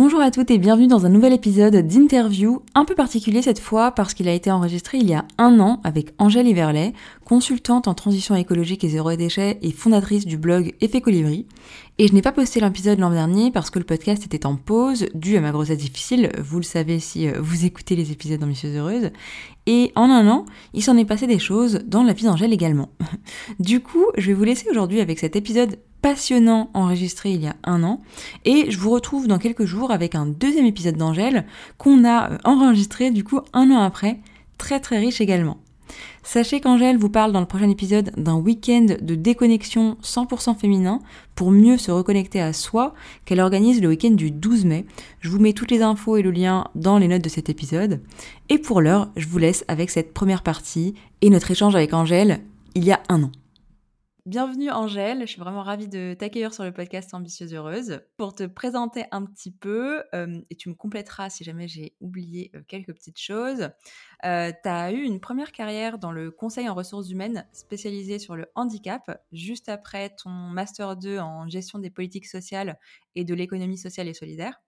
Bonjour à toutes et bienvenue dans un nouvel épisode d'interview, un peu particulier cette fois parce qu'il a été enregistré il y a un an avec Angèle Iverlet, consultante en transition écologique et zéro déchet et fondatrice du blog Effet Colibri. Et je n'ai pas posté l'épisode l'an dernier parce que le podcast était en pause, dû à ma grossesse difficile, vous le savez si euh, vous écoutez les épisodes d'Ambitieuse Heureuse. Et en un an, il s'en est passé des choses dans la vie d'Angèle également. du coup, je vais vous laisser aujourd'hui avec cet épisode passionnant enregistré il y a un an. Et je vous retrouve dans quelques jours avec un deuxième épisode d'Angèle qu'on a euh, enregistré du coup un an après, très très riche également. Sachez qu'Angèle vous parle dans le prochain épisode d'un week-end de déconnexion 100% féminin pour mieux se reconnecter à soi qu'elle organise le week-end du 12 mai. Je vous mets toutes les infos et le lien dans les notes de cet épisode. Et pour l'heure, je vous laisse avec cette première partie et notre échange avec Angèle il y a un an. Bienvenue Angèle, je suis vraiment ravie de t'accueillir sur le podcast Ambitieuse Heureuse pour te présenter un petit peu euh, et tu me compléteras si jamais j'ai oublié euh, quelques petites choses. Euh, tu as eu une première carrière dans le conseil en ressources humaines spécialisé sur le handicap juste après ton master 2 en gestion des politiques sociales et de l'économie sociale et solidaire.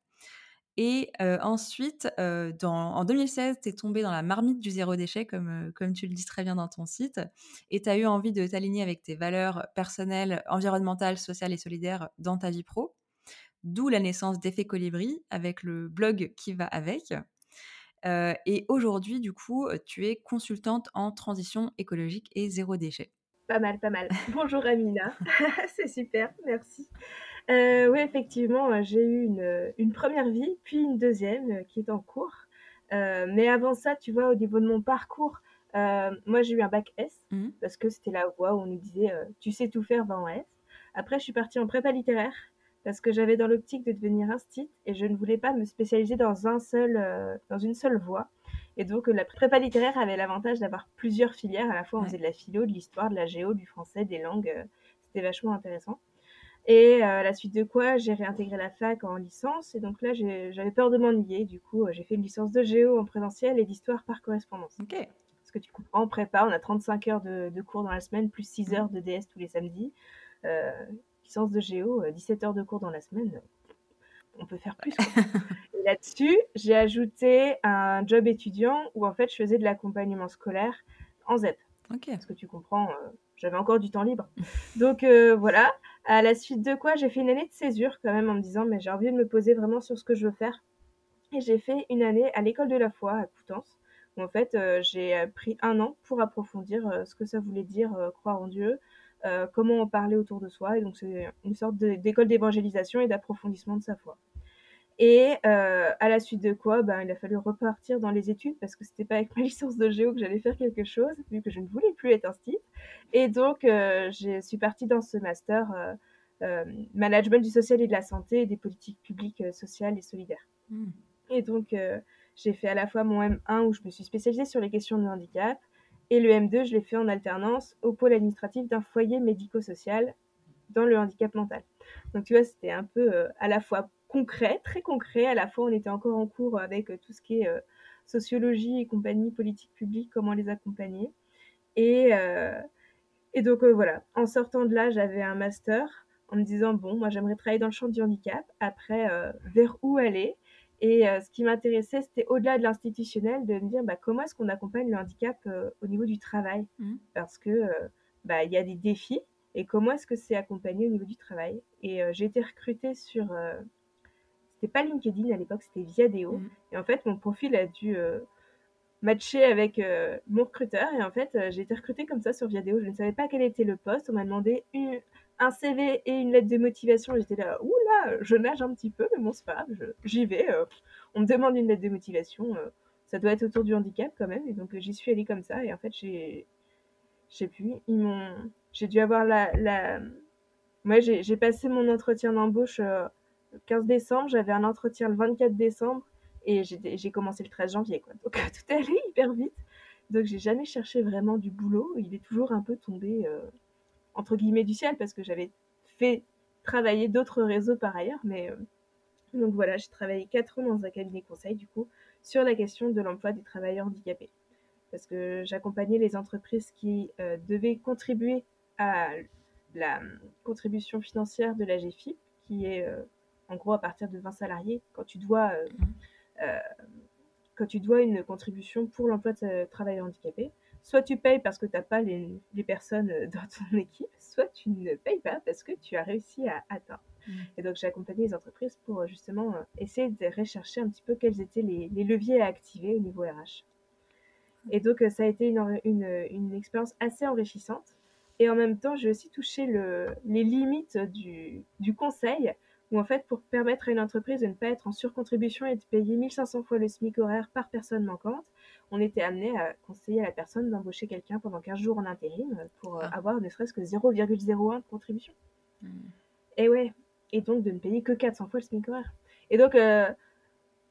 Et ensuite, en 2016, tu es tombé dans la marmite du zéro déchet, comme, comme tu le dis très bien dans ton site, et tu as eu envie de t'aligner avec tes valeurs personnelles, environnementales, sociales et solidaires dans ta vie pro. D'où la naissance d'Effet Colibri, avec le blog qui va avec. et aujourd'hui, du coup, tu es consultante en transition écologique et zéro déchet. Pas mal, pas mal. Bonjour Amina, c'est super, merci. Euh, oui, effectivement, euh, j'ai eu une, une, première vie, puis une deuxième euh, qui est en cours. mais avant ça, tu vois, au niveau de mon parcours, moi j'ai eu un bac S, mmh. parce que c'était la voie où on nous disait tu sais tout faire, va en S. Après, je suis partie en prépa littéraire, parce que j'avais dans l'optique de devenir instit et je ne voulais pas me spécialiser dans, un seul, dans une seule voie. Et donc, la prépa littéraire avait l'avantage d'avoir plusieurs filières. À la fois, on faisait de la philo, de l'histoire, de la géo, du français, des langues. C'était vachement intéressant. Et euh, à la suite de quoi, j'ai réintégré la fac en licence. Et donc là, j'avais peur de m'ennuyer. Du coup, euh, j'ai fait une licence de géo en présentiel et d'histoire par correspondance. Ok. Parce que tu comprends, en prépa, on a 35 heures de, cours dans la semaine, plus 6 heures de DS tous les samedis. Euh, licence de géo, 17 heures de cours dans la semaine. On peut faire plus. là-dessus, j'ai ajouté un job étudiant où en fait, je faisais de l'accompagnement scolaire en ZEP. Ok. Parce que tu comprends, j'avais encore du temps libre. Donc voilà. À la suite de quoi, j'ai fait une année de césure quand même en me disant, mais j'ai envie de me poser vraiment sur ce que je veux faire. Et j'ai fait une année à l'école de la foi à Coutances, où en fait euh, j'ai euh, pris un an pour approfondir euh, ce que ça voulait dire croire en Dieu, comment en parler autour de soi. Et donc c'est une sorte d'école d'évangélisation et d'approfondissement de sa foi. Et euh, à la suite de quoi, ben, il a fallu repartir dans les études parce que c'était pas avec ma licence de géo que j'allais faire quelque chose, vu que je ne voulais plus être instit. Et donc, euh, je suis partie dans ce master euh, euh, management du social et de la santé et des politiques publiques sociales et solidaires. Hmm. Et donc, j'ai fait à la fois mon M1 où je me suis spécialisée sur les questions de handicap et le M2, je l'ai fait en alternance au pôle administratif d'un foyer médico-social dans le handicap mental. Donc, tu vois, c'était un peu à la fois concret, très concret. À la fois, on était encore en cours avec euh, tout ce qui est euh, sociologie et compagnie, politique publique, comment les accompagner. Et, euh, et donc voilà, en sortant de là, j'avais un master en me disant, bon, moi j'aimerais travailler dans le champ du handicap. Après, vers où aller? Et ce qui m'intéressait, c'était au-delà de l'institutionnel, de me dire, bah, comment est-ce qu'on accompagne le handicap au niveau du travail? Mmh. Parce que bah, il y a des défis. Et comment est-ce que c'est accompagné au niveau du travail? Et j'ai été recrutée sur c'était pas LinkedIn à l'époque, c'était Viadeo. Mm. Et en fait, mon profil a dû euh, matcher avec euh, mon recruteur. Et en fait, euh, j'ai été recrutée comme ça sur Viadeo. Je ne savais pas quel était le poste. On m'a demandé un CV et une lettre de motivation. J'étais là, oula, je nage un petit peu, mais bon, c'est pas grave, j'y vais. on me demande une lettre de motivation. ça doit être autour du handicap quand même. Et donc, j'y suis allée comme ça. Et en fait, j'ai, je sais plus, ils m'ont, j'ai dû avoir la, la Moi, j'ai passé mon entretien d'embauche, 15 décembre, j'avais un entretien le 24 décembre et j'ai commencé le 13 janvier, quoi. Donc tout est allé hyper vite. Donc j'ai jamais cherché vraiment du boulot. Il est toujours un peu tombé, heu, entre guillemets «du ciel» parce que j'avais fait travailler d'autres réseaux par ailleurs, mais, heu, donc voilà, j'ai travaillé 4 ans dans un cabinet conseil du coup, sur la question de l'emploi des travailleurs handicapés. Parce que j'accompagnais les entreprises qui, heu, devaient contribuer à la contribution financière de la GFIP, qui est, en gros à partir de 20 salariés, quand tu dois, heu, heu, quand tu dois une contribution pour l'emploi de travailleurs handicapés, soit tu payes parce que tu as pas les les personnes, heu, dans ton équipe, soit tu ne payes pas parce que tu as réussi à atteindre. Mmh. Et donc j'ai accompagné les entreprises pour, justement, essayer de rechercher un petit peu quels étaient les les leviers à activer au niveau RH. Et donc, ça a été une expérience assez enrichissante et en même temps, j'ai aussi touché le les limites du du conseil où en fait, pour permettre à une entreprise de ne pas être en surcontribution et de payer 1 500 fois le SMIC horaire par personne manquante, on était amené à conseiller à la personne d'embaucher quelqu'un pendant 15 jours en intérim, heu, pour, heu, Ah. avoir ne serait-ce que 0,01 de contribution. Mmh. Et ouais et donc de ne payer que 400 fois le SMIC horaire. Et donc, heu,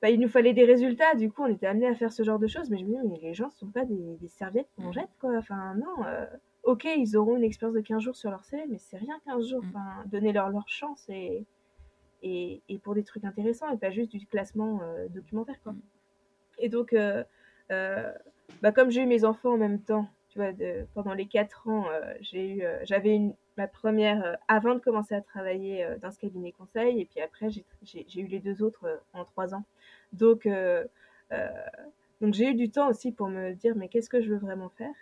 bah, il nous fallait des résultats, du coup, on était amené à faire ce genre de choses, mais je me dis: «Mais les gens, ce sont pas des des serviettes qu'on Mmh. jette, quoi». Enfin non, OK, ils auront une expérience de 15 jours sur leur CV, mais c'est rien 15 jours. Mmh. Enfin, donnez-leur leur chance et et et pour des trucs intéressants et pas juste du classement, heu, documentaire, quoi. Mmh. Et donc, heu, heu, bah, comme j'ai eu mes enfants en même temps, tu vois, de pendant les 4 ans, j'ai eu, j'avais une ma première, avant de commencer à travailler, dans ce cabinet conseil et puis après j'ai j'ai j'ai eu les 2 autres, en 3 ans. Donc, donc j'ai eu du temps aussi pour me dire: «Mais qu'est-ce que je veux vraiment faire?»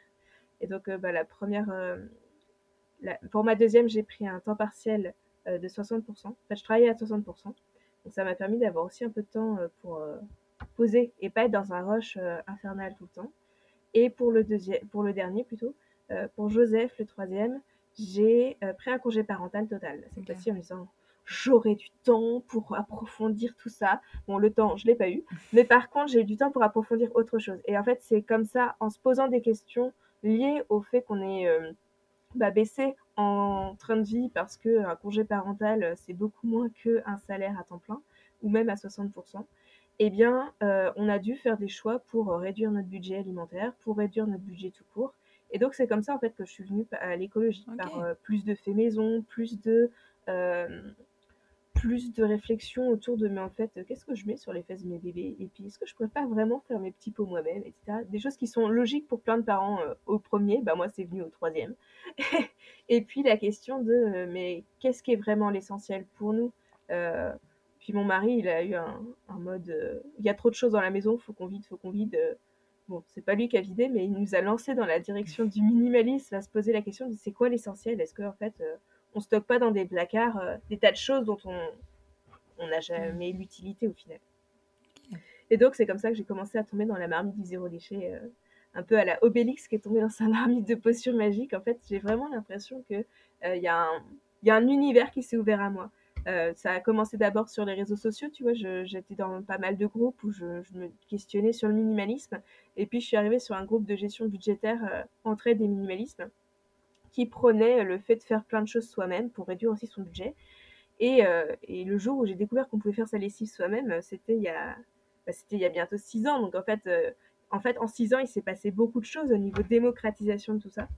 et donc, bah, la première, la pour ma deuxième, j'ai pris un temps partiel, de 60 En fait, je travaillais à 60 donc ça m'a permis d'avoir aussi un peu de temps, heu, pour, heu, poser et pas être dans un rush, infernal tout le temps. Et pour le pour le dernier plutôt, pour Joseph, le troisième, j'ai, pris un congé parental total. Cette fois-ci en me disant: «J'aurai du temps pour approfondir tout ça». Bon, le temps, je l'ai pas eu, mais par contre, j'ai eu du temps pour approfondir autre chose. Et en fait, c'est comme ça, en se posant des questions liées au fait qu'on est, bah, baissé en train de vie parce qu'un congé parental, heu, c'est beaucoup moins qu'un salaire à temps plein ou même à 60% eh bien, heu, on a dû faire des choix pour, heu, réduire notre budget alimentaire, pour réduire notre budget tout court. Et donc c'est comme ça, en fait, que je suis venue à l'écologie, par, plus de faits maison, plus de, plus de réflexion autour de: «Mais en fait, heu, qu'est-ce que je mets sur les fesses de mes bébés? Et puis est-ce que je pourrais pas vraiment faire mes petits pots moi-même?» et cetera? Des choses qui sont logiques pour plein de parents, heu, au 1er, bah, moi c'est venu au 3e. Et puis la question de, heu: «Mais qu'est-ce qui est vraiment l'essentiel pour nous?» puis mon mari, il a eu un un mode, «Il y a trop de choses dans la maison, faut qu'on vide, faut qu'on vide», bon, c'est pas lui qui a vidé, mais il nous a lancés dans la direction du minimalisme, à se poser la question de: «C'est quoi l'essentiel? Est-ce qu'en fait, heu, on stocke pas dans des placards, heu, des tas de choses dont on on n'a jamais l'utilité au final?» Et donc c'est comme ça que j'ai commencé à tomber dans la marmite du zéro déchet, heu, un peu à la Obélix qui est tombé dans sa marmite de potions magiques. En fait, j'ai vraiment l'impression que, heu, il y a un il y a un univers qui s'est ouvert à moi. Ça a commencé d'abord sur les réseaux sociaux, tu vois? J'étais dans pas mal de groupes où je je me questionnais sur le minimalisme et puis je suis arrivée sur un groupe de gestion budgétaire, heu, entraide et minimalisme, qui prônait le fait de faire plein de choses soi-même pour réduire aussi son budget. Et heu et le jour où j'ai découvert qu'on pouvait faire sa lessive soi-même, c'était il y a bah, c'était il y a bientôt 6 ans. Donc en fait, heu, en fait, en 6 ans, il s'est passé beaucoup de choses au niveau démocratisation de tout ça.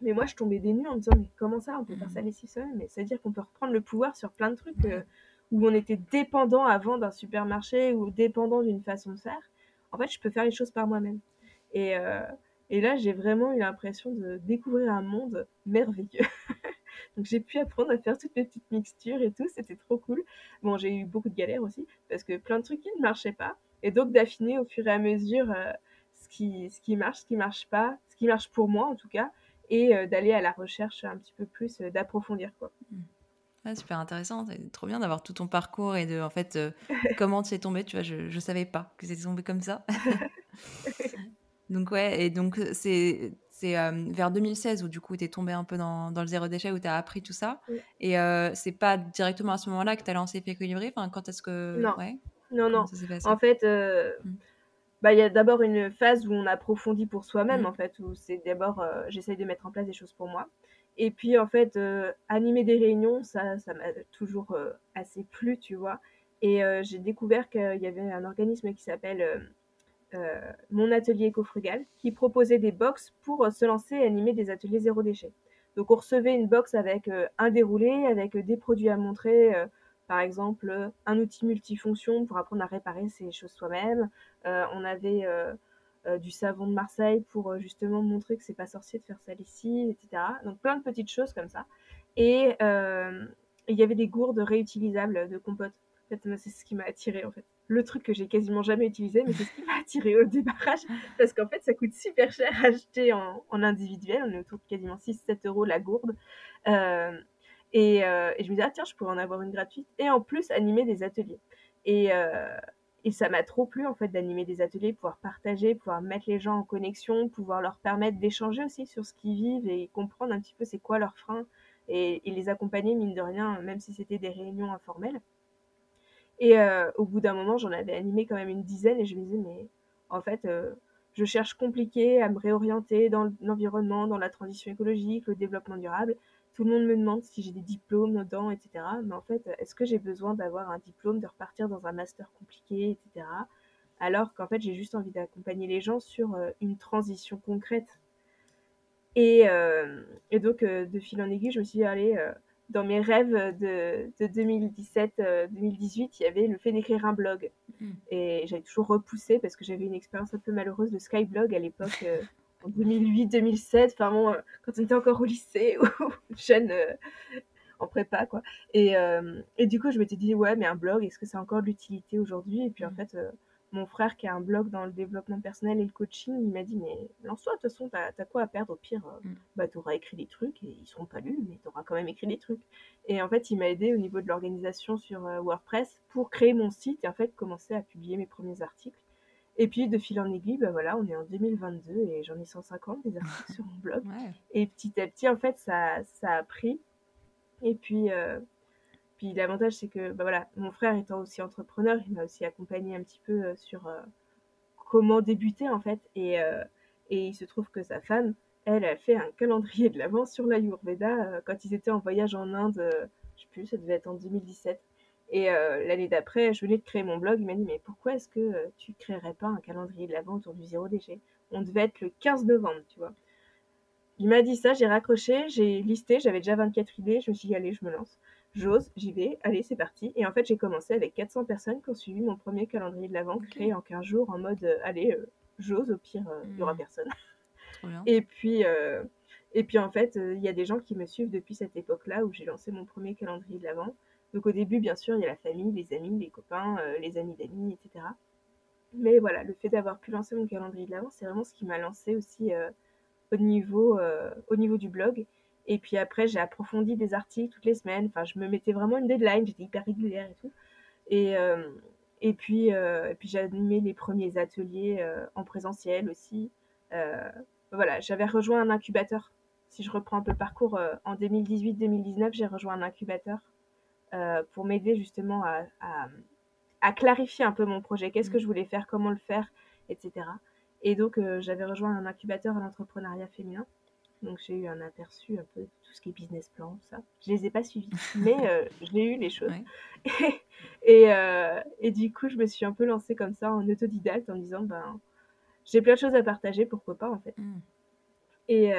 Mais moi, je tombais des nues en me disant: «Mais comment ça, on peut faire sa Mmh. lessive soi-même?» mais ça veut dire qu'on peut reprendre le pouvoir sur plein de trucs, où on était dépendant avant d'un supermarché ou dépendant d'une façon de faire. En fait, je peux faire les choses par moi-même. Et et là, j'ai vraiment eu l'impression de découvrir un monde merveilleux. Donc j'ai pu apprendre à faire toutes mes petites mixtures et tout, c'était trop cool. Bon, j'ai eu beaucoup de galères aussi parce que plein de trucs qui ne marchaient pas et donc d'affiner au fur et à mesure, heu, ce qui ce qui marche, ce qui marche pas, ce qui marche pour moi en tout cas et heu, d'aller à la recherche un petit peu plus, heu, d'approfondir, quoi. Mmh. Ouais, super intéressant, c'est trop bien d'avoir tout ton parcours et de en fait, comment tu es tombée, tu vois? Je je savais pas que c'était tombé comme ça. Donc ouais et donc heu, c'est c'est, hem, vers 2016 où du coup tu es tombée un peu dans dans le zéro déchet, où tu as appris tout ça et heu, c'est pas directement à ce moment-là que tu as lancé Fécolibré? Enfin, quand est-ce que Non, ouais? non, non. ça s'est passé? En fait, heu, Mmh. bah, il y a d'abord une phase où on approfondit pour soi-même, Mmh. en fait, où c'est d'abord, j'essaye de mettre en place des choses pour moi Et puis en fait, animer des réunions, ça ça m'a toujours, assez plu, tu vois? Et j'ai découvert qu'il y avait un organisme qui s'appelle, Mon Atelier Éco-Frugal, qui proposait des box pour, se lancer et animer des ateliers zéro déchet. Donc on recevait une box avec, un déroulé, avec, des produits à montrer, par exemple, un outil multifonction pour apprendre à réparer ses choses soi-même. on avait, euh, du savon de Marseille pour euh, justement montrer que c'est pas sorcier de faire ça ici, etc. Donc plein de petites choses comme ça. Et euh, il y avait des gourdes réutilisables de compote. En fait, c'est ce qui m'a attiré en fait. Le truc que j'ai quasiment jamais utilisé, mais c'est ce qui m'a attiré au débarrage. Parce qu'en fait, ça coûte super cher à acheter en, individuel. On est autour de quasiment 6-7 euros la gourde. et, et, je me disais, ah tiens, je pourrais en avoir une gratuite. Et en plus, animer des ateliers. Et, et ça m'a trop plu en fait d'animer des ateliers, pouvoir partager, pouvoir mettre les gens en connexion, pouvoir leur permettre d'échanger aussi sur ce qu'ils vivent et comprendre un petit peu c'est quoi leurs freins et, les accompagner mine de rien, même si c'était des réunions informelles. Et euh, au bout d'un moment, j'en avais animé quand même une dizaine et je me disais mais en fait euh, je cherche compliqué à me réorienter dans l'environnement, dans la transition écologique, le développement durable tout le monde me demande si j'ai des diplômes dedans, etc. Mais en fait, est-ce que j'ai besoin d'avoir un diplôme, de repartir dans un master compliqué, etc. Alors qu'en fait, j'ai juste envie d'accompagner les gens sur euh, une transition concrète. Et, euh, donc, de fil en aiguille, je me suis dit, allez, dans mes rêves de, 2017-2018, il y avait le fait d'écrire un blog. Mmh. Et j'avais toujours repoussé parce que j'avais une expérience un peu malheureuse de Skyblog à l'époque en 2008-2007, enfin bon, euh, quand on était encore au lycée ou jeune euh, en prépa, quoi. Et, euh, et, du coup, je m'étais dit, ouais, mais un blog, est-ce que c'est encore de l'utilité aujourd'hui? Et puis en mm. fait, mon frère qui a un blog dans le développement personnel et le coaching, il m'a dit, mais lance-toi, de toute façon, t'as as quoi à perdre au pire mm. Bah, t'auras écrit des trucs et ils seront pas lus, mais t'auras quand même écrit des trucs. Et en fait, il m'a aidé au niveau de l'organisation sur WordPress pour créer mon site et en fait commencer à publier mes premiers articles. Et puis de fil en aiguille, bah voilà, on est en 2022 et j'en ai 150 des articles sur mon blog. Et petit à petit, en fait, ça, ça a pris. Et puis, euh, puis l'avantage, c'est que bah mon frère étant aussi entrepreneur, il m'a aussi accompagné un petit peu euh, sur euh, comment débuter en fait. Et, et il se trouve que sa femme, elle, a fait un calendrier de l'avant sur la Yurveda quand ils étaient en voyage en Inde. je sais plus, ça devait être en 2017. Et euh, l'année d'après, je venais de créer mon blog. Il m'a dit Mais pourquoi est-ce que euh, tu créerais pas un calendrier de l'avant autour du zéro déchet? On devait être le 15 novembre, tu vois. Il m'a dit ça, j'ai raccroché, j'ai listé, j'avais déjà 24 idées. Je me suis dit Allez, je me lance. J'ose, j'y vais, allez, c'est parti. Et en fait, j'ai commencé avec 400 personnes qui ont suivi mon premier calendrier de l'avant, créé en 15 jours, en mode euh, Allez, j'ose, au pire, il n'y aura mmh. personne. et puis. et puis en fait, il y a des gens qui me suivent depuis cette époque-là où j'ai lancé mon premier calendrier de l'avant. Donc au début, bien sûr, il y a la famille, les amis, les copains, euh, les amis d'amis, etc. Mais voilà, le fait d'avoir pu lancer mon calendrier de l'avant, c'est vraiment ce qui m'a lancé aussi euh, au, niveau, euh, au niveau du blog. Et puis après, j'ai approfondi des articles toutes les semaines. Enfin, je me mettais vraiment une deadline, j'étais hyper régulière et tout. Et, et puis, et puis j'ai animé les premiers ateliers en présentiel aussi. voilà, j'avais rejoint un incubateur. Si je reprends un peu le parcours, en 2018-2019, j'ai rejoint un incubateur euh, pour m'aider justement à, à, clarifier un peu mon projet, qu'est-ce que mm. je voulais faire, comment le faire, etc. Et donc, euh, j'avais rejoint un incubateur à l'entrepreneuriat féminin. Donc, j'ai eu un aperçu un peu de tout ce qui est business plan, tout ça. Je les ai pas suivis, mais euh, j'ai eu les choses. Et, et, du coup, je me suis un peu lancée comme ça en autodidacte en me disant, ben, j'ai plein de choses à partager, pourquoi pas en fait. Mm. Et,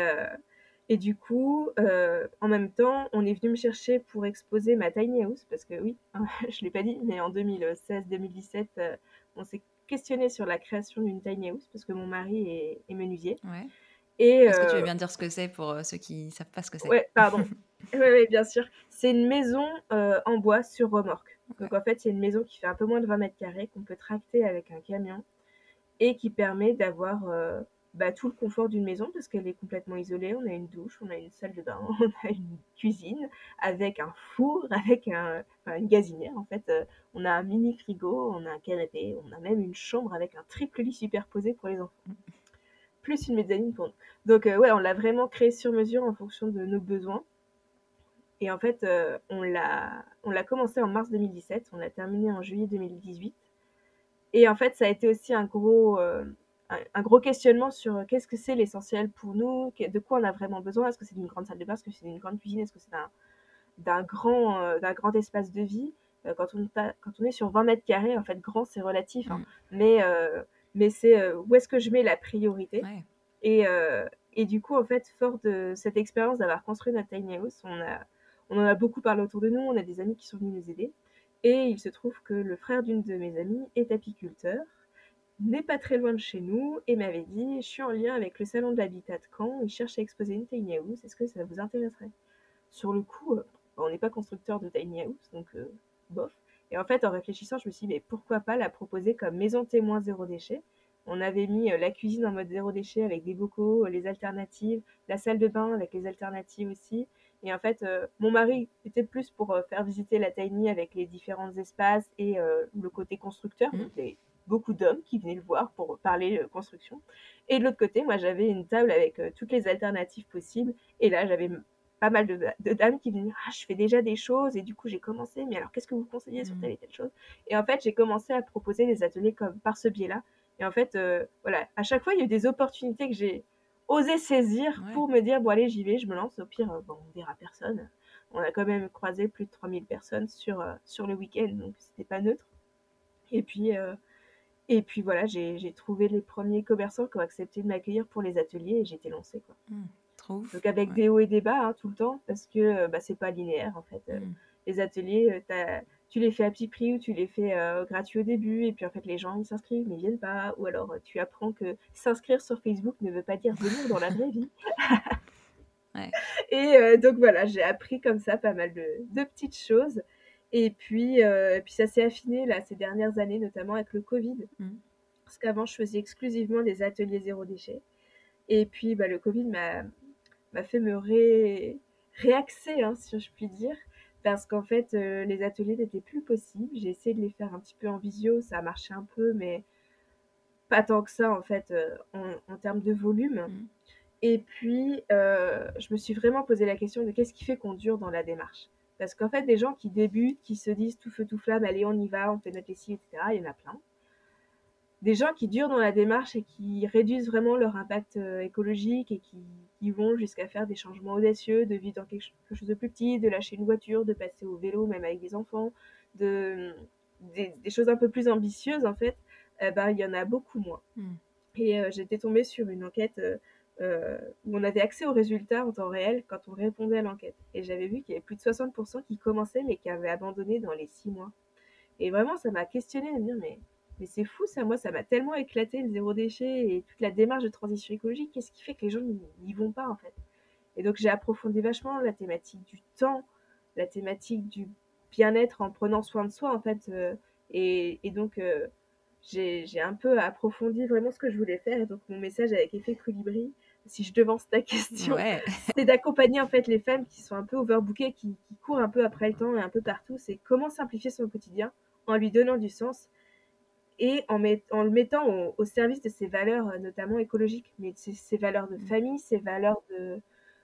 et du coup, euh, en même temps, on est venu me chercher pour exposer ma tiny house, parce que oui, je ne l'ai pas dit, mais en 2016-2017, euh, on s'est questionné sur la création d'une tiny house, parce que mon mari est, menuisier. Ouais. Est-ce que tu veux euh, bien dire ce que c'est pour ceux qui ne savent pas ce que c'est? Oui, pardon. oui, bien sûr. C'est une maison en bois sur remorque. Donc en fait, c'est une maison qui fait un peu moins de 20 mètres carrés, qu'on peut tracter avec un camion, et qui permet d'avoir bah, tout le confort d'une maison parce qu'elle est complètement isolée. On a une douche, on a une salle de bain, on a une cuisine avec un four, avec un, une gazinière en fait. Euh, on a un mini frigo, on a un canapé, on a même une chambre avec un triple lit superposé pour les enfants. Plus une mezzanine pour nous. Donc euh, ouais, on l'a vraiment créé sur mesure en fonction de nos besoins. Et en fait, euh, on l'a on l'a commencé en mars 2017, on l'a terminé en juillet 2018. Et en fait, ça a été aussi un gros un, gros questionnement sur euh, qu'est-ce que c'est l'essentiel pour nous, de quoi on a vraiment besoin, est-ce que c'est d'une grande salle de bain, est-ce que c'est d'une grande cuisine, est-ce que c'est d'un grand, euh, d'un grand espace de vie? Euh, quand, on quand on est sur 20 mètres carrés, en fait, grand, c'est relatif, hein. mm. mais, mais c'est où est-ce que je mets la priorité. Et, et du coup, en fait, fort de cette expérience d'avoir construit notre tiny house, on, a, on en a beaucoup parlé autour de nous, on a des amis qui sont venus nous aider. Et il se trouve que le frère d'une de mes amies est apiculteur n'est pas très loin de chez nous et m'avait dit Je suis en lien avec le salon de l'habitat de Caen, il cherche à exposer une tiny house, est-ce que ça vous intéresserait? Sur le coup, euh, on n'est pas constructeur de tiny house, donc euh, bof. Et en fait, en réfléchissant, je me suis dit Mais pourquoi pas la proposer comme maison témoin zéro déchet? On avait mis euh, la cuisine en mode zéro déchet avec des bocaux, les alternatives, la salle de bain avec les alternatives aussi. Et en fait, mon mari était plus pour faire visiter la tiny avec les différents espaces et le côté constructeur, mmh. donc les beaucoup d'hommes qui venaient le voir pour parler euh, construction. Et de l'autre côté, moi, j'avais une table avec euh, toutes les alternatives possibles. Et là, j'avais pas mal de, dames qui venaient ah je fais déjà des choses et du coup j'ai commencé mais alors qu'est-ce que vous conseillez sur mmh. telle et telle chose? Et en fait j'ai commencé à proposer des ateliers comme par ce biais là et en fait euh, voilà à chaque fois il y a eu des opportunités que j'ai osé saisir pour me dire bon allez j'y vais je me lance au pire bon, on verra personne on a quand même croisé plus de 3000 personnes sur, sur le week-end donc c'était pas neutre et puis et puis voilà, j'ai trouvé les premiers commerçants qui ont accepté de m'accueillir pour les ateliers et j'étais lancée. Quoi. Mmh, trop ouf. Donc avec des hauts et des bas hein, tout le temps parce que euh, bah, c'est pas linéaire en fait. Euh, mmh. Les ateliers, euh, tu les fais à petit prix ou tu les fais gratuits au début et puis en fait les gens ils s'inscrivent mais ils viennent pas ou alors tu apprends que s'inscrire sur Facebook ne veut pas dire venir dans la vraie vie. ouais. Et donc voilà, j'ai appris comme ça pas mal de, de petites choses. Et puis, euh, puis ça s'est affiné là, ces dernières années, notamment avec le Covid. Mm. Parce qu'avant, je faisais exclusivement des ateliers zéro déchet. Et puis, bah, le Covid m'a fait me ré, réaxer, hein, si je puis dire. Parce qu'en fait, euh, les ateliers n'étaient plus possibles. J'ai essayé de les faire un petit peu en visio, ça a marché un peu, mais pas tant que ça, en fait, euh, en, termes de volume. Mm. Et puis, je me suis vraiment posé la question de qu'est-ce qui fait qu'on dure dans la démarche parce qu'en fait, des gens qui débutent, qui se disent tout feu, tout flamme, allez, on y va, on fait notre lessive, etc., il y en a plein. Des gens qui durent dans la démarche et qui réduisent vraiment leur impact euh, écologique et qui, vont jusqu'à faire des changements audacieux, de vivre dans quelque chose de plus petit, de lâcher une voiture, de passer au vélo, même avec des enfants, de, des, choses un peu plus ambitieuses, en fait, ben, il y en a beaucoup moins. Hmm. Et euh, j'étais tombée sur une enquête euh, où on avait accès aux résultats en temps réel quand on répondait à l'enquête. Et j'avais vu qu'il y avait plus de 60% qui commençaient mais qui avaient abandonné dans les 6 mois. Et vraiment, ça m'a questionné de me dire, mais, mais c'est fou ça, moi, ça m'a tellement éclaté le zéro déchet et toute la démarche de transition écologique. Qu'est-ce qui fait que les gens n'y vont pas en fait? Et donc j'ai approfondi vachement la thématique du temps, la thématique du bien-être en prenant soin de soi en fait. Euh, et, et, donc euh, j'ai un peu approfondi vraiment ce que je voulais faire. Et donc mon message avec effet colibri, si je devance ta question, c'est d'accompagner en fait les femmes qui sont un peu overbookées, qui, qui, courent un peu après le temps et un peu partout. C'est comment simplifier son quotidien en lui donnant du sens et en, en le mettant au, service de ses valeurs, euh, notamment écologiques, mais ses, valeurs de mmh. famille, ses valeurs de,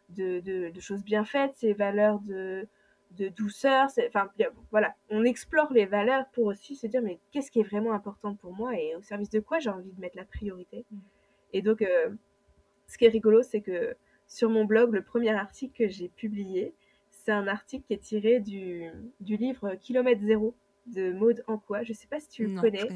de, de, de, choses bien faites, ses valeurs de, de douceur. Enfin, voilà, on explore les valeurs pour aussi se dire, mais qu'est-ce qui est vraiment important pour moi et au service de quoi j'ai envie de mettre la priorité? Mmh. Et donc, euh, ce qui est rigolo, c'est que sur mon blog, le premier article que j'ai publié, c'est un article qui est tiré du, du livre Kilomètre Zéro de Maude Anquois. Je ne sais pas si tu le connais.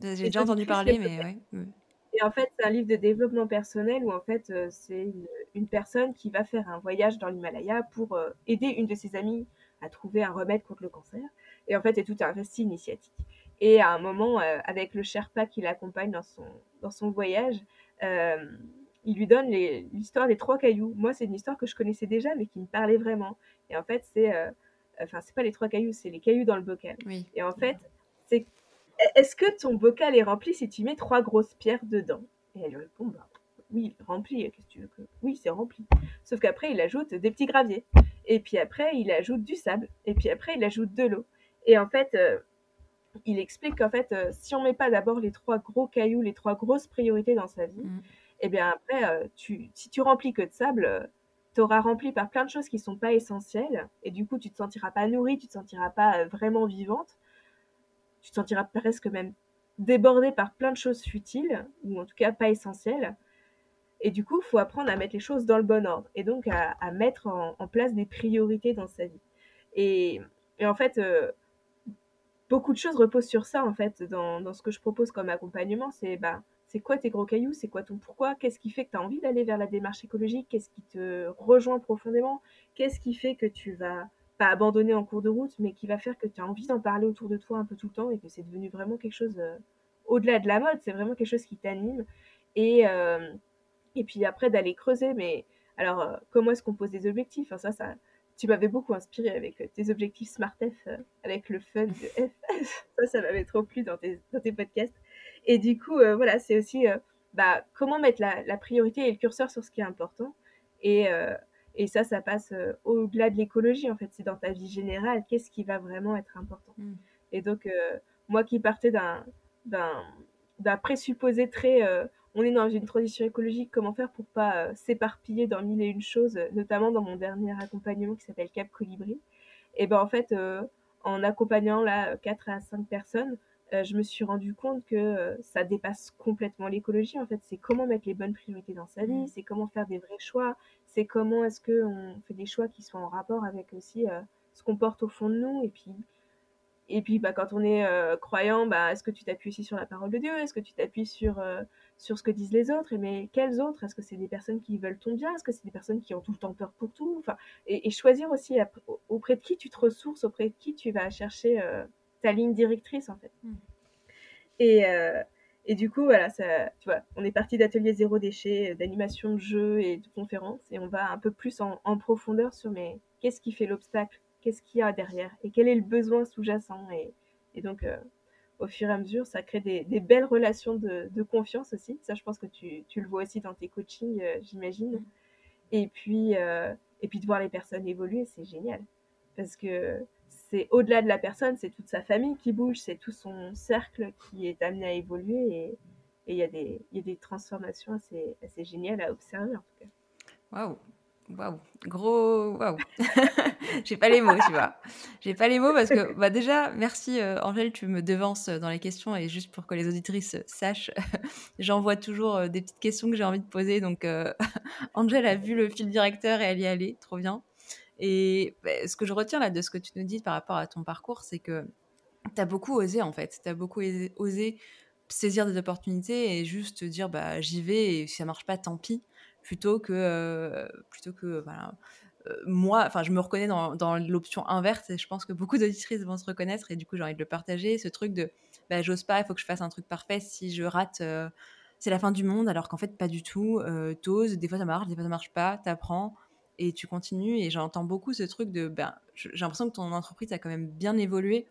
J'ai déjà entendu parler, mais oui. Et en fait, c'est un livre de développement personnel où en fait, euh, c'est une, personne qui va faire un voyage dans l'Himalaya pour euh, aider une de ses amies à trouver un remède contre le cancer. Et en fait, c'est tout un récit initiatique. Et à un moment, euh, avec le Sherpa qui l'accompagne dans son, dans son voyage, il lui donne l'histoire des trois cailloux. Moi, c'est une histoire que je connaissais déjà, mais qui me parlait vraiment. Et en fait, c'est, enfin, c'est pas les trois cailloux, c'est les cailloux dans le bocal. Et en fait, c'est, est-ce que ton bocal est rempli si tu mets trois grosses pierres dedans? Et elle lui répond, bah, oui, rempli. Qu'est-ce que tu veux que Oui, c'est rempli. Sauf qu'après, il ajoute des petits graviers. Et puis après, il ajoute du sable. Et puis après, il ajoute de l'eau. Et en fait, euh, il explique qu'en fait, euh, si on met pas d'abord les trois gros cailloux, les trois grosses priorités dans sa vie, mm et eh bien après, euh, tu, si tu remplis que de sable, tu auras rempli par plein de choses qui ne sont pas essentielles, et du coup, tu te sentiras pas nourrie, tu te sentiras pas euh, vraiment vivante, tu te sentiras presque même débordé par plein de choses futiles, ou en tout cas pas essentielles. Et du coup, il faut apprendre à mettre les choses dans le bon ordre, et donc à, mettre en, place des priorités dans sa vie. Et, en fait, euh, beaucoup de choses reposent sur ça, en fait, dans, dans ce que je propose comme accompagnement. C'est bah, c'est quoi tes gros cailloux, c'est quoi ton pourquoi, qu'est-ce qui fait que tu as envie d'aller vers la démarche écologique, qu'est-ce qui te rejoint profondément, qu'est-ce qui fait que tu vas pas abandonner en cours de route, mais qui va faire que tu as envie d'en parler autour de toi un peu tout le temps et que c'est devenu vraiment quelque chose euh, au-delà de la mode, c'est vraiment quelque chose qui t'anime? Et, euh, puis après d'aller creuser, mais alors euh, comment est-ce qu'on pose des objectifs? Enfin, Tu m'avais beaucoup inspiré avec tes objectifs Smart F, avec le fun de F. ça, ça m'avait trop plu dans tes podcasts. Et du coup, voilà, c'est aussi bah, comment mettre la, la, priorité et le curseur sur ce qui est important. Et, et ça, ça passe euh, au-delà de l'écologie, en fait. C'est dans ta vie générale, qu'est-ce qui va vraiment être important. Mm. Et donc, euh, moi qui partais d'un, d'un, présupposé très... Euh, on est dans une transition écologique, comment faire pour pas s'éparpiller dans mille et une choses, notamment dans mon dernier accompagnement qui s'appelle Cap Colibri. Et ben en fait, en accompagnant là 4 à 5 personnes, je me suis rendu compte que ça dépasse complètement l'écologie. En fait, c'est comment mettre les bonnes priorités dans sa vie, mm. c'est comment faire des vrais choix, c'est comment est-ce qu'on fait des choix qui sont en rapport avec aussi euh, ce qu'on porte au fond de nous. Et puis, et puis bah, quand on est euh, croyant, bah, est-ce que tu t'appuies aussi sur la parole de Dieu? Est-ce que tu t'appuies sur, euh, sur ce que disent les autres? Et Mais quels autres? Est-ce que c'est des personnes qui veulent ton bien? Est-ce que c'est des personnes qui ont tout le temps peur pour tout? Enfin, et, choisir aussi auprès de qui tu te ressources, auprès de qui tu vas chercher ta ligne directrice en fait. Mmh. Et, et du coup, voilà, ça, tu vois, on est parti d'ateliers zéro déchet, d'animation de jeux et de conférences, et on va un peu plus en, profondeur sur mais qu'est-ce qui fait l'obstacle, qu'est-ce qu'il y a derrière, et quel est le besoin sous-jacent? Et, et, donc, euh, au fur et à mesure, ça crée des, belles relations de, confiance aussi. Ça, je pense que tu, tu, le vois aussi dans tes coachings, euh, j'imagine. Et puis, euh, et puis de voir les personnes évoluer, c'est génial. Parce que c'est au-delà de la personne, c'est toute sa famille qui bouge, c'est tout son cercle qui est amené à évoluer et il y, a des, transformations assez, géniales à observer en tout cas. Waouh! Waouh, gros waouh. J'ai pas les mots, tu vois. J'ai pas les mots parce que bah déjà merci euh, Angèle, tu me devances dans les questions et juste pour que les auditrices sachent, j'envoie toujours euh, des petites questions que j'ai envie de poser donc euh, Angèle a vu le fil directeur et elle y est allée, trop bien. Et bah, ce que je retiens là de ce que tu nous dis par rapport à ton parcours, c'est que tu as beaucoup osé en fait. Tu as beaucoup osé saisir des opportunités et juste dire bah j'y vais et si ça marche pas tant pis plutôt que euh, plutôt que voilà euh, moi je me reconnais dans, dans l'option inverse et je pense que beaucoup d'auditrices vont se reconnaître et du coup j'ai envie de le partager ce truc de bah j'ose pas il faut que je fasse un truc parfait si je rate euh, c'est la fin du monde alors qu'en fait pas du tout t'oses des fois ça marche des fois ça marche pas t'apprends et tu continues. Et j'entends beaucoup ce truc de, ben, j'ai l'impression que ton entreprise a quand même bien évolué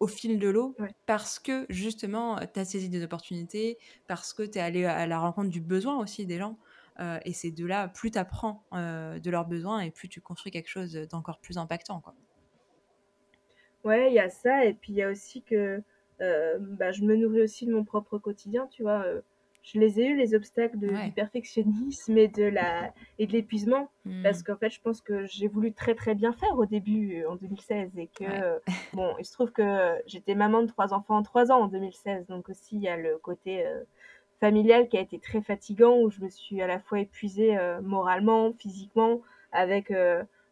au fil de l'eau parce que justement, tu as saisi des opportunités, parce que tu es allé à la rencontre du besoin aussi des gens. Euh, et c'est de là, plus tu apprends euh, de leurs besoins et plus tu construis quelque chose d'encore plus impactant. Quoi. Ouais, il y a ça. Et puis il y a aussi que euh, bah, je me nourris aussi de mon propre quotidien, tu vois je les ai eu les obstacles de, du perfectionnisme et de la et de l'épuisement. Hmm. parce qu'en fait je pense que j'ai voulu très très bien faire au début euh, en 2016 et que bon il se trouve que j'étais maman de trois enfants en trois ans en 2016 donc aussi il y a le côté euh, familial qui a été très fatigant où je me suis à la fois épuisée euh, moralement physiquement avec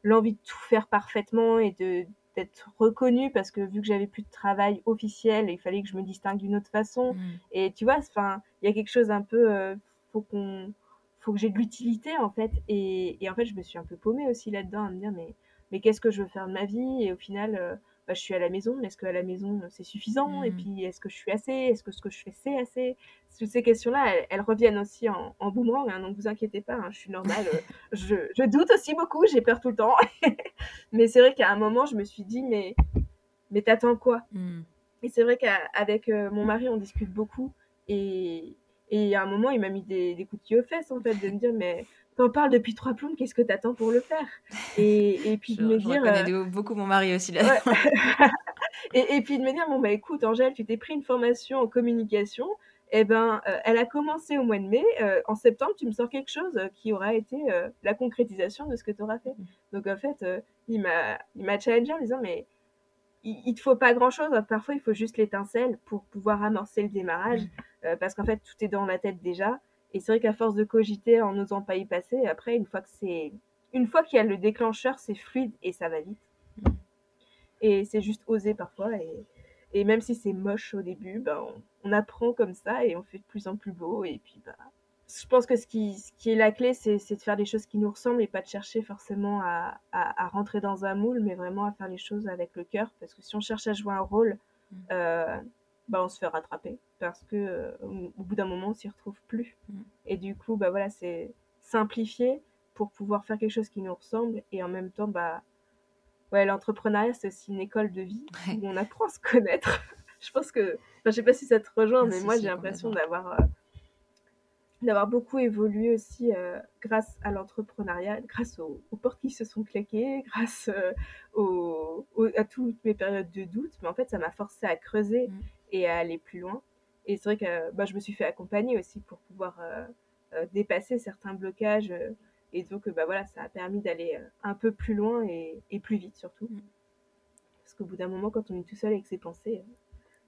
l'envie de tout faire parfaitement et de d'être reconnue parce que vu que j'avais plus de travail officiel, il fallait que je me distingue d'une autre façon. Mm. Et tu vois, enfin, il y a quelque chose un peu, euh, faut qu'on, faut que j'ai de l'utilité en fait. Et, et, en fait, je me suis un peu paumée aussi là-dedans à me dire mais, mais qu'est-ce que je veux faire de ma vie? Et au final, euh, bah, je suis à la maison, mais est-ce qu'à la maison c'est suffisant? Et mmh. puis est-ce que je suis assez? Est-ce que ce que je fais c'est assez? Toutes ces questions-là, elles, reviennent aussi en, boomerang, hein, donc vous inquiétez pas, hein, je suis normale. Euh, je, je, doute aussi beaucoup, j'ai peur tout le temps. mais c'est vrai qu'à un moment, je me suis dit, mais, mais t'attends quoi? Mmh. Et c'est vrai qu'avec euh, mon mari, on discute beaucoup. Et, et à un moment, il m'a mis des, des coups de pied aux fesses, en fait, de me dire, mais t'en parles depuis trois plombes, qu'est-ce que t'attends pour le faire? Et, et, puis de me je dire. Euh... beaucoup mon mari aussi là. et, et, puis de me dire, bon, bah écoute, Angèle, tu t'es pris une formation en communication. Eh ben, euh, elle a commencé au mois de mai. Euh, en septembre, tu me sors quelque chose qui aura été la concrétisation de ce que tu auras fait. Mmh. Donc, en fait, il m'a challengé en disant, mais il, te faut pas grand chose. Parfois, il faut juste l'étincelle pour pouvoir amorcer le démarrage, mmh. parce qu'en fait, tout est dans la tête déjà. Et c'est vrai qu'à force de cogiter en n'osant pas y passer, après, une fois que c'est, une fois qu'il y a le déclencheur, c'est fluide et ça va vite. Et c'est juste oser parfois. Et, et même si c'est moche au début, ben, on, apprend comme ça et on fait de plus en plus beau. Et puis, bah, je pense que ce qui, ce qui est la clé, c'est, de faire des choses qui nous ressemblent et pas de chercher forcément à, à, rentrer dans un moule, mais vraiment à faire les choses avec le cœur. Parce que si on cherche à jouer un rôle, mmh. euh, bah, on se fait rattraper parce que euh, au bout d'un moment, on s'y retrouve plus. Mm. Et du coup, bah voilà, c'est simplifier pour pouvoir faire quelque chose qui nous ressemble et en même temps, bah ouais, l'entrepreneuriat c'est aussi une école de vie où on apprend à se connaître. je pense que, je sais pas si ça te rejoint, mais moi j'ai l'impression d'avoir euh, d'avoir beaucoup évolué aussi euh, grâce à l'entrepreneuriat, grâce aux, portes qui se sont claquées, grâce aux, à toutes mes périodes de doute. Mais en fait, ça m'a forcé à creuser mm et à aller plus loin. Et c'est vrai que bah, je me suis fait accompagner aussi pour pouvoir euh, euh, dépasser certains blocages. Euh, et donc, bah, voilà, ça a permis d'aller un peu plus loin et, et plus vite surtout. Mm. Parce qu'au bout d'un moment, quand on est tout seul avec ses pensées,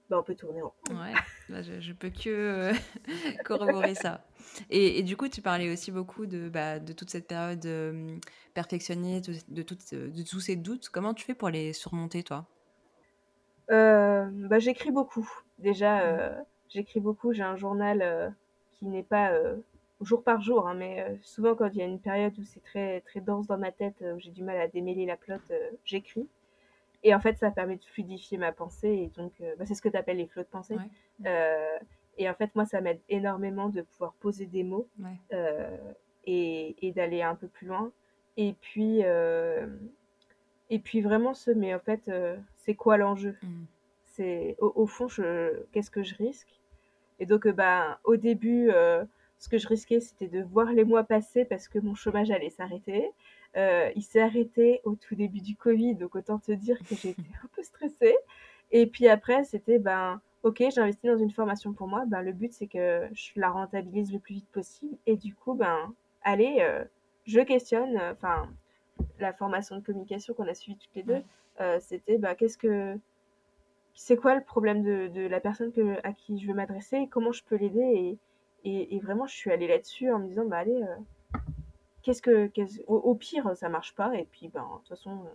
bah, on peut tourner en rond. Ouais, bah, je, je, peux que corroborer ça. Et, et, du coup, tu parlais aussi beaucoup de, bah, de toute cette période perfectionniste, de, de, de tous ces doutes. Comment tu fais pour les surmonter, toi? Euh, bah, j'écris beaucoup. Déjà, mmh. euh, j'écris beaucoup. J'ai un journal euh, qui n'est pas jour par jour, hein, mais souvent quand il y a une période où c'est très, très dense dans ma tête, où j'ai du mal à démêler la plotte, j'écris. Et en fait, ça permet de fluidifier ma pensée. Et donc, bah, c'est ce que tu appelles les flots de pensée. et en fait, moi, ça m'aide énormément de pouvoir poser des mots et, et d'aller un peu plus loin. Et puis, et puis vraiment ce, mais en fait, euh, c'est quoi l'enjeu? Mmh. C'est au, fond, qu'est-ce que je risque? Et donc, euh, bah, au début, euh, ce que je risquais, c'était de voir les mois passer parce que mon chômage allait s'arrêter. il s'est arrêté au tout début du Covid, donc autant te dire que j'étais un peu stressée. Et puis après, c'était, ben, ok, j'ai investi dans une formation pour moi. Ben, le but, c'est que je la rentabilise le plus vite possible. Et du coup, ben, allez, je questionne. Enfin, la formation de communication qu'on a suivie toutes les deux, euh, c'était bah, qu'est-ce que c'est quoi le problème de, la personne que, à qui je veux m'adresser, comment je peux l'aider et, et, vraiment je suis allée là-dessus en me disant bah allez euh, qu'est-ce que au, pire ça marche pas et puis ben de toute façon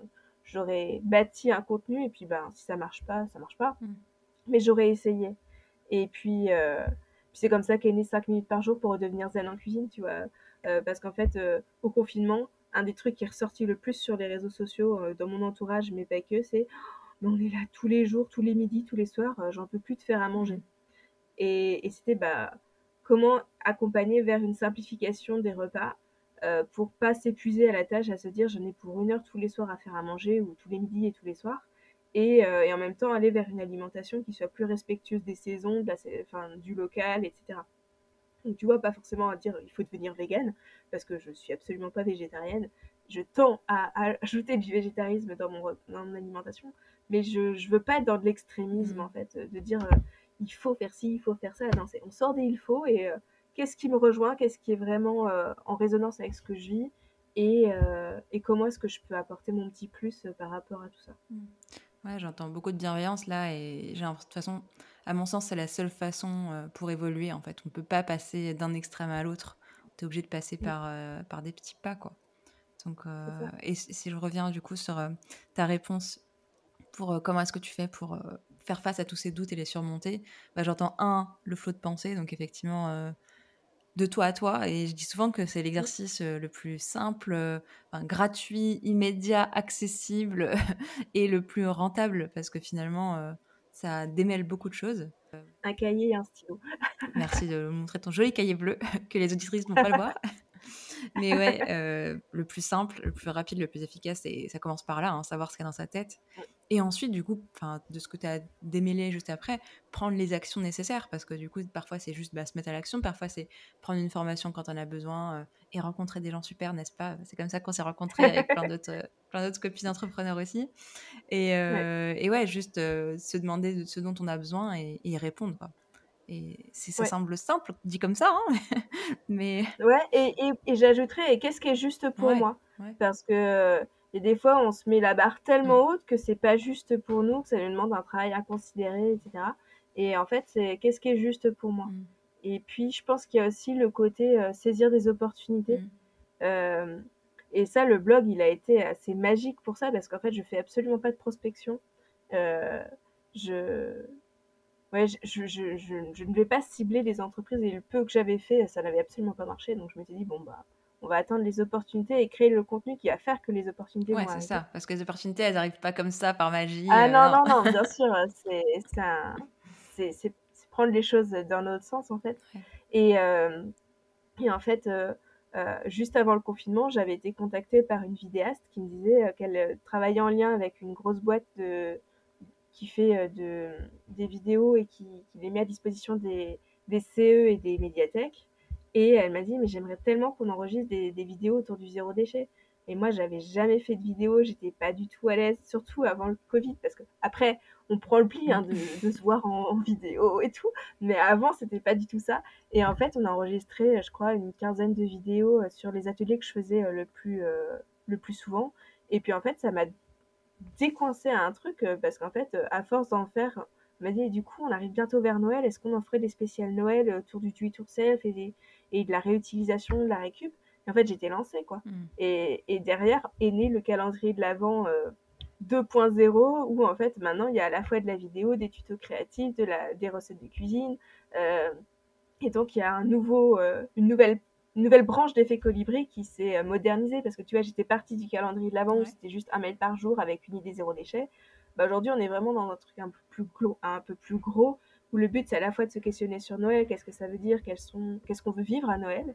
j'aurais bâti un contenu et puis ben si ça marche pas ça marche pas. Mm. mais j'aurais essayé. Et puis, euh, puis c'est comme ça qu'est né 5 minutes par jour pour redevenir zen en cuisine tu vois. Parce qu'en fait au confinement un des trucs qui est ressorti le plus sur les réseaux sociaux euh, dans mon entourage, mais pas que, c'est oh, on est là tous les jours, tous les midis, tous les soirs, euh, j'en peux plus de faire à manger. Et, c'était bah, comment accompagner vers une simplification des repas euh, pour pas s'épuiser à la tâche, à se dire j'en ai pour une heure tous les soirs à faire à manger ou tous les midis et tous les soirs. Et, en même temps aller vers une alimentation qui soit plus respectueuse des saisons, du local, etc. Donc, tu vois, pas forcément à dire il faut devenir végane, parce que je suis absolument pas végétarienne. Je tends à, ajouter du végétarisme dans mon, dans mon alimentation, mais je, je veux pas être dans de l'extrémisme, mmh. en fait, de dire euh, il faut faire ci, il faut faire ça. Non, on sort des il faut et euh, qu'est-ce qui me rejoint, qu'est-ce qui est vraiment euh, en résonance avec ce que je vis et, et comment est-ce que je peux apporter mon petit plus par rapport à tout ça. Mmh. Ouais, j'entends beaucoup de bienveillance là et j'ai l'impression, de toute façon, à mon sens, c'est la seule façon euh, pour évoluer en fait. On ne peut pas passer d'un extrême à l'autre. Tu es obligé de passer par, euh, par des petits pas quoi. Donc, euh, et si je reviens du coup sur ta réponse pour comment est-ce que tu fais pour faire face à tous ces doutes et les surmonter, bah, j'entends un, le flot de pensée, donc effectivement de toi à toi. Et je dis souvent que c'est l'exercice le plus simple, gratuit, immédiat, accessible et le plus rentable parce que finalement, ça démêle beaucoup de choses. Un cahier et un stylo. Merci de montrer ton joli cahier bleu que les auditrices n'ont pas le voir. Mais ouais, euh, le plus simple, le plus rapide, le plus efficace, et ça commence par là, hein, savoir ce qu'il y a dans sa tête. Et ensuite, du coup, de ce que tu as démêlé juste après, prendre les actions nécessaires, parce que du coup, parfois c'est juste bah, se mettre à l'action, parfois c'est prendre une formation quand on a besoin euh, et rencontrer des gens super, n'est-ce pas? C'est comme ça qu'on s'est rencontrés avec plein d'autres, euh, plein d'autres copines entrepreneurs aussi. Et, et ouais, juste se demander de ce dont on a besoin et, et y répondre. Quoi. Et ça semble simple, dit comme ça, hein mais... Ouais, et, et, et j'ajouterais, qu'est-ce qui est juste pour moi? Parce que Et des fois, on se met la barre tellement haute que c'est pas juste pour nous, que ça nous demande un travail à considérer, etc. Et en fait, c'est qu'est-ce qui est juste pour moi? Mm. Et puis, je pense qu'il y a aussi le côté euh, saisir des opportunités. Mm. Euh, et ça, le blog, il a été assez magique pour ça, parce qu'en fait, je fais absolument pas de prospection. Euh, je... Ouais, je, je, je, je, ne vais pas cibler les entreprises, et le peu que j'avais fait, ça n'avait absolument pas marché. Donc, je m'étais dit, bon, bah, on va attendre les opportunités et créer le contenu qui va faire que les opportunités Ouais, vont c'est ça. Parce que les opportunités, elles n'arrivent pas comme ça par magie. Ah non, non, non, bien sûr, c'est c'est un- c'est- c'est- c'est prendre les choses dans l'autre sens, en fait. Ouais. Et, euh, et en fait, euh, euh, juste avant le confinement, j'avais été contactée par une vidéaste qui me disait qu'elle travaillait en lien avec une grosse boîte de, qui fait de, des vidéos et qui, qui les met à disposition des, des CE et des médiathèques. Et elle m'a dit, mais j'aimerais tellement qu'on enregistre des, des vidéos autour du zéro déchet. Et moi, j'avais jamais fait de vidéo, j'étais pas du tout à l'aise, surtout avant le Covid, parce que après, on prend le pli hein, de, de se voir en, en vidéo et tout, mais avant, c'était pas du tout ça. Et en fait, on a enregistré, je crois, une quinzaine de vidéos euh, sur les ateliers que je faisais euh, le plus, euh, le plus souvent. Et puis en fait, ça m'a décoincé à un truc, parce qu'en fait, à force d'en faire, on m'a dit, du coup, on arrive bientôt vers Noël, est-ce qu'on en ferait des spéciales Noël autour du do it yourself et, et de la réutilisation, de la récup? En fait, j'étais lancée, quoi. Mm. Et, et derrière est né le calendrier de l'Avent euh, 2.0 où en fait maintenant il y a à la fois de la vidéo, des tutos créatifs, de la, des recettes de cuisine. euh, et donc il y a un nouveau, euh, une, nouvelle, une nouvelle branche d'effet colibri qui s'est euh, modernisée parce que tu vois, j'étais partie du calendrier de l'Avent où Ouais. c'était juste un mail par jour avec une idée zéro déchet. Bah, Aujourd'hui, on est vraiment dans un truc un peu plus gros, un peu plus gros où le but c'est à la fois de se questionner sur Noël, qu'est-ce que ça veut dire, qu'est-ce qu'on veut vivre à Noël,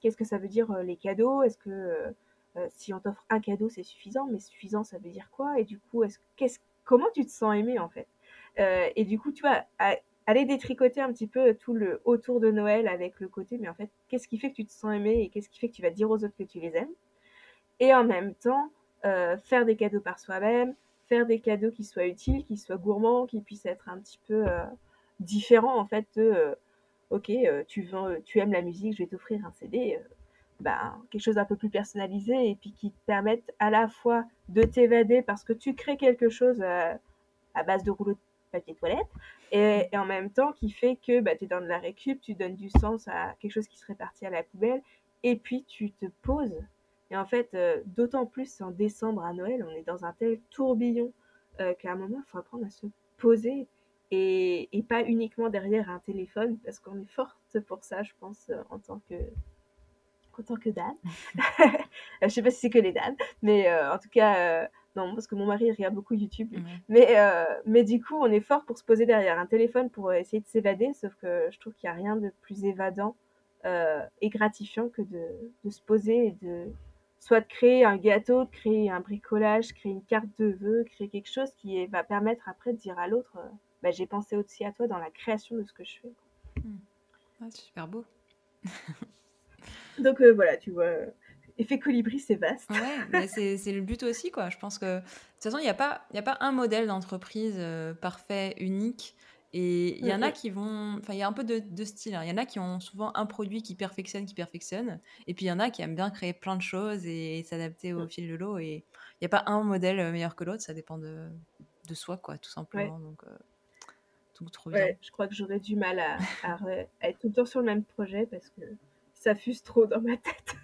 qu'est-ce que ça veut dire euh, les cadeaux, est-ce que euh, euh, si on t'offre un cadeau c'est suffisant, mais suffisant ça veut dire quoi? Et du coup, comment tu te sens aimé en fait? Euh, Et du coup, tu vois, aller détricoter un petit peu tout le autour de Noël avec le côté, mais en fait, qu'est-ce qui fait que tu te sens aimé et qu'est-ce qui fait que tu vas dire aux autres que tu les aimes? Et en même temps, euh, faire des cadeaux par soi-même, faire des cadeaux qui soient utiles, qui soient gourmands, qui puissent être un petit peu euh, différents en fait de euh, ok, euh, tu, veux, tu aimes la musique, je vais t'offrir un CD, euh, ben, quelque chose d'un peu plus personnalisé et puis qui te permette à la fois de t'évader parce que tu crées quelque chose euh, à base de rouleau de papier toilette et, en même temps qui fait que bah, tu es dans de la récup, tu donnes du sens à quelque chose qui serait parti à la poubelle et puis tu te poses. Et en fait, euh, d'autant plus en décembre à Noël, on est dans un tel tourbillon euh, qu'à un moment, il faut apprendre à se poser et, et pas uniquement derrière un téléphone parce qu'on est forte pour ça, je pense, en tant que en tant que dame. je sais pas si c'est que les dames, mais euh, en tout cas, euh, non, parce que mon mari regarde beaucoup YouTube. Mais, euh, mais du coup, on est fort pour se poser derrière un téléphone pour essayer de s'évader, sauf que je trouve qu'il n'y a rien de plus évadant et gratifiant que de, de se poser et de soit de créer un gâteau, de créer un bricolage, créer une carte de vœux, créer quelque chose qui va permettre après de dire à l'autre bah, j'ai pensé aussi à toi dans la création de ce que je fais. Ouais, c'est super beau. Donc euh, voilà, tu vois, effet colibri, c'est vaste. Ouais, mais c'est c'est le but aussi, quoi. Je pense que, de toute façon, il n'y a, pas- y a pas un modèle d'entreprise euh, parfait, unique. Et il y en a qui vont. Enfin, il y a un peu de, de style. hein. Il y en a qui ont souvent un produit qui perfectionne, qui perfectionne. Et puis il y en a qui aiment bien créer plein de choses et s'adapter au fil de l'eau. Et il n'y a pas un modèle euh, meilleur que l'autre. Ça dépend de, de soi, quoi, tout simplement. Donc, euh, donc, trop bien. Ouais, je crois que j'aurais du mal à, à re- à être tout le temps sur le même projet parce que ça fuse trop dans ma tête.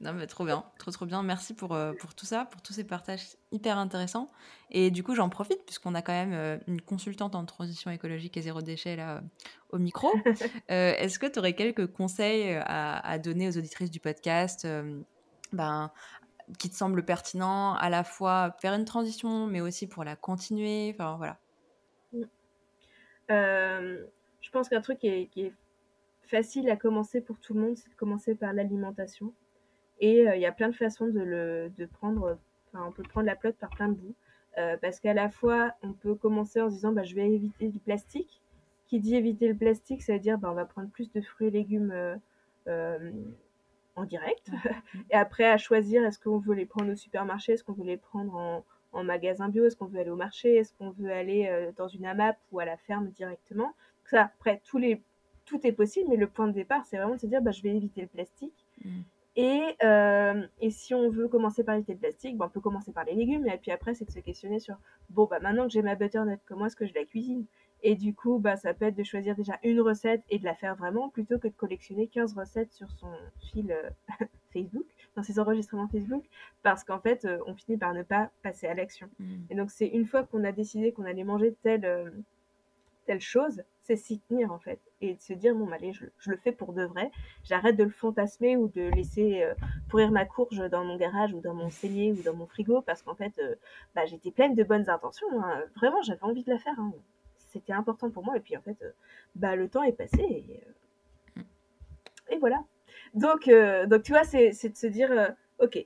Non, mais trop bien, trop trop bien. Merci pour, euh, pour tout ça, pour tous ces partages hyper intéressants. Et du coup, j'en profite puisqu'on a quand même euh, une consultante en transition écologique et zéro déchet là au micro. Euh, Est-ce que tu aurais quelques conseils à, à donner aux auditrices du podcast euh, ben, qui te semblent pertinents à la fois faire une transition, mais aussi pour la continuer? Enfin, voilà. Euh, je pense qu'un truc qui est, qui est facile à commencer pour tout le monde, c'est de commencer par l'alimentation. Et euh, il y a plein de façons de le de prendre, enfin, on peut prendre la pelote par plein de bouts. Euh, parce qu'à la fois, on peut commencer en se disant bah, je vais éviter du plastique. Qui dit éviter le plastique, ça veut dire bah, on va prendre plus de fruits et légumes en direct. et après, à choisir est-ce qu'on veut les prendre au supermarché, est-ce qu'on veut les prendre en, en magasin bio, est-ce qu'on veut aller au marché, est-ce qu'on veut aller euh, dans une AMAP ou à la ferme directement. Donc ça, après, tous les, tout est possible, mais le point de départ, c'est vraiment de se dire bah, je vais éviter le plastique. Mm. Et, euh, et si on veut commencer par éviter le plastique, ben, on peut commencer par les légumes. Et puis après, c'est de se questionner sur bon, bah maintenant que j'ai ma butternut, comment est-ce que je la cuisine? Et du coup, bah, ça peut être de choisir déjà une recette et de la faire vraiment plutôt que de collectionner 15 recettes sur son fil euh, Facebook, dans ses enregistrements Facebook, parce qu'en fait, euh, on finit par ne pas passer à l'action. Mm. Et donc, c'est une fois qu'on a décidé qu'on allait manger telle, euh, telle chose, c'est s'y tenir en fait. Et de se dire, bon, bah, allez, je, je le fais pour de vrai. J'arrête de le fantasmer ou de laisser euh, pourrir ma courge dans mon garage ou dans mon cellier ou dans mon frigo parce qu'en fait, bah, j'étais pleine de bonnes intentions. hein. Vraiment, j'avais envie de la faire. hein. C'était important pour moi. Et puis en fait, bah, le temps est passé. Et, et voilà. Donc, euh, donc, tu vois, c'est de se dire, euh, ok,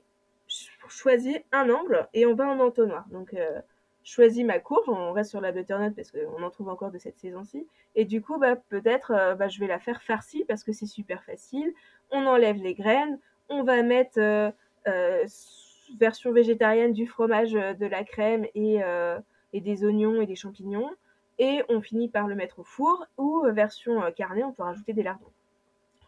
choisis un angle et on va en entonnoir. Donc, euh, choisis ma courge, on reste sur la butternut parce qu'on en trouve encore de cette saison-ci. Et du coup, bah, peut-être, euh, bah, je vais la faire farcie parce que c'est super facile. On enlève les graines, on va mettre version végétarienne du fromage, de la crème et, et des oignons et des champignons. Et on finit par le mettre au four ou version carnée, on peut rajouter des lardons.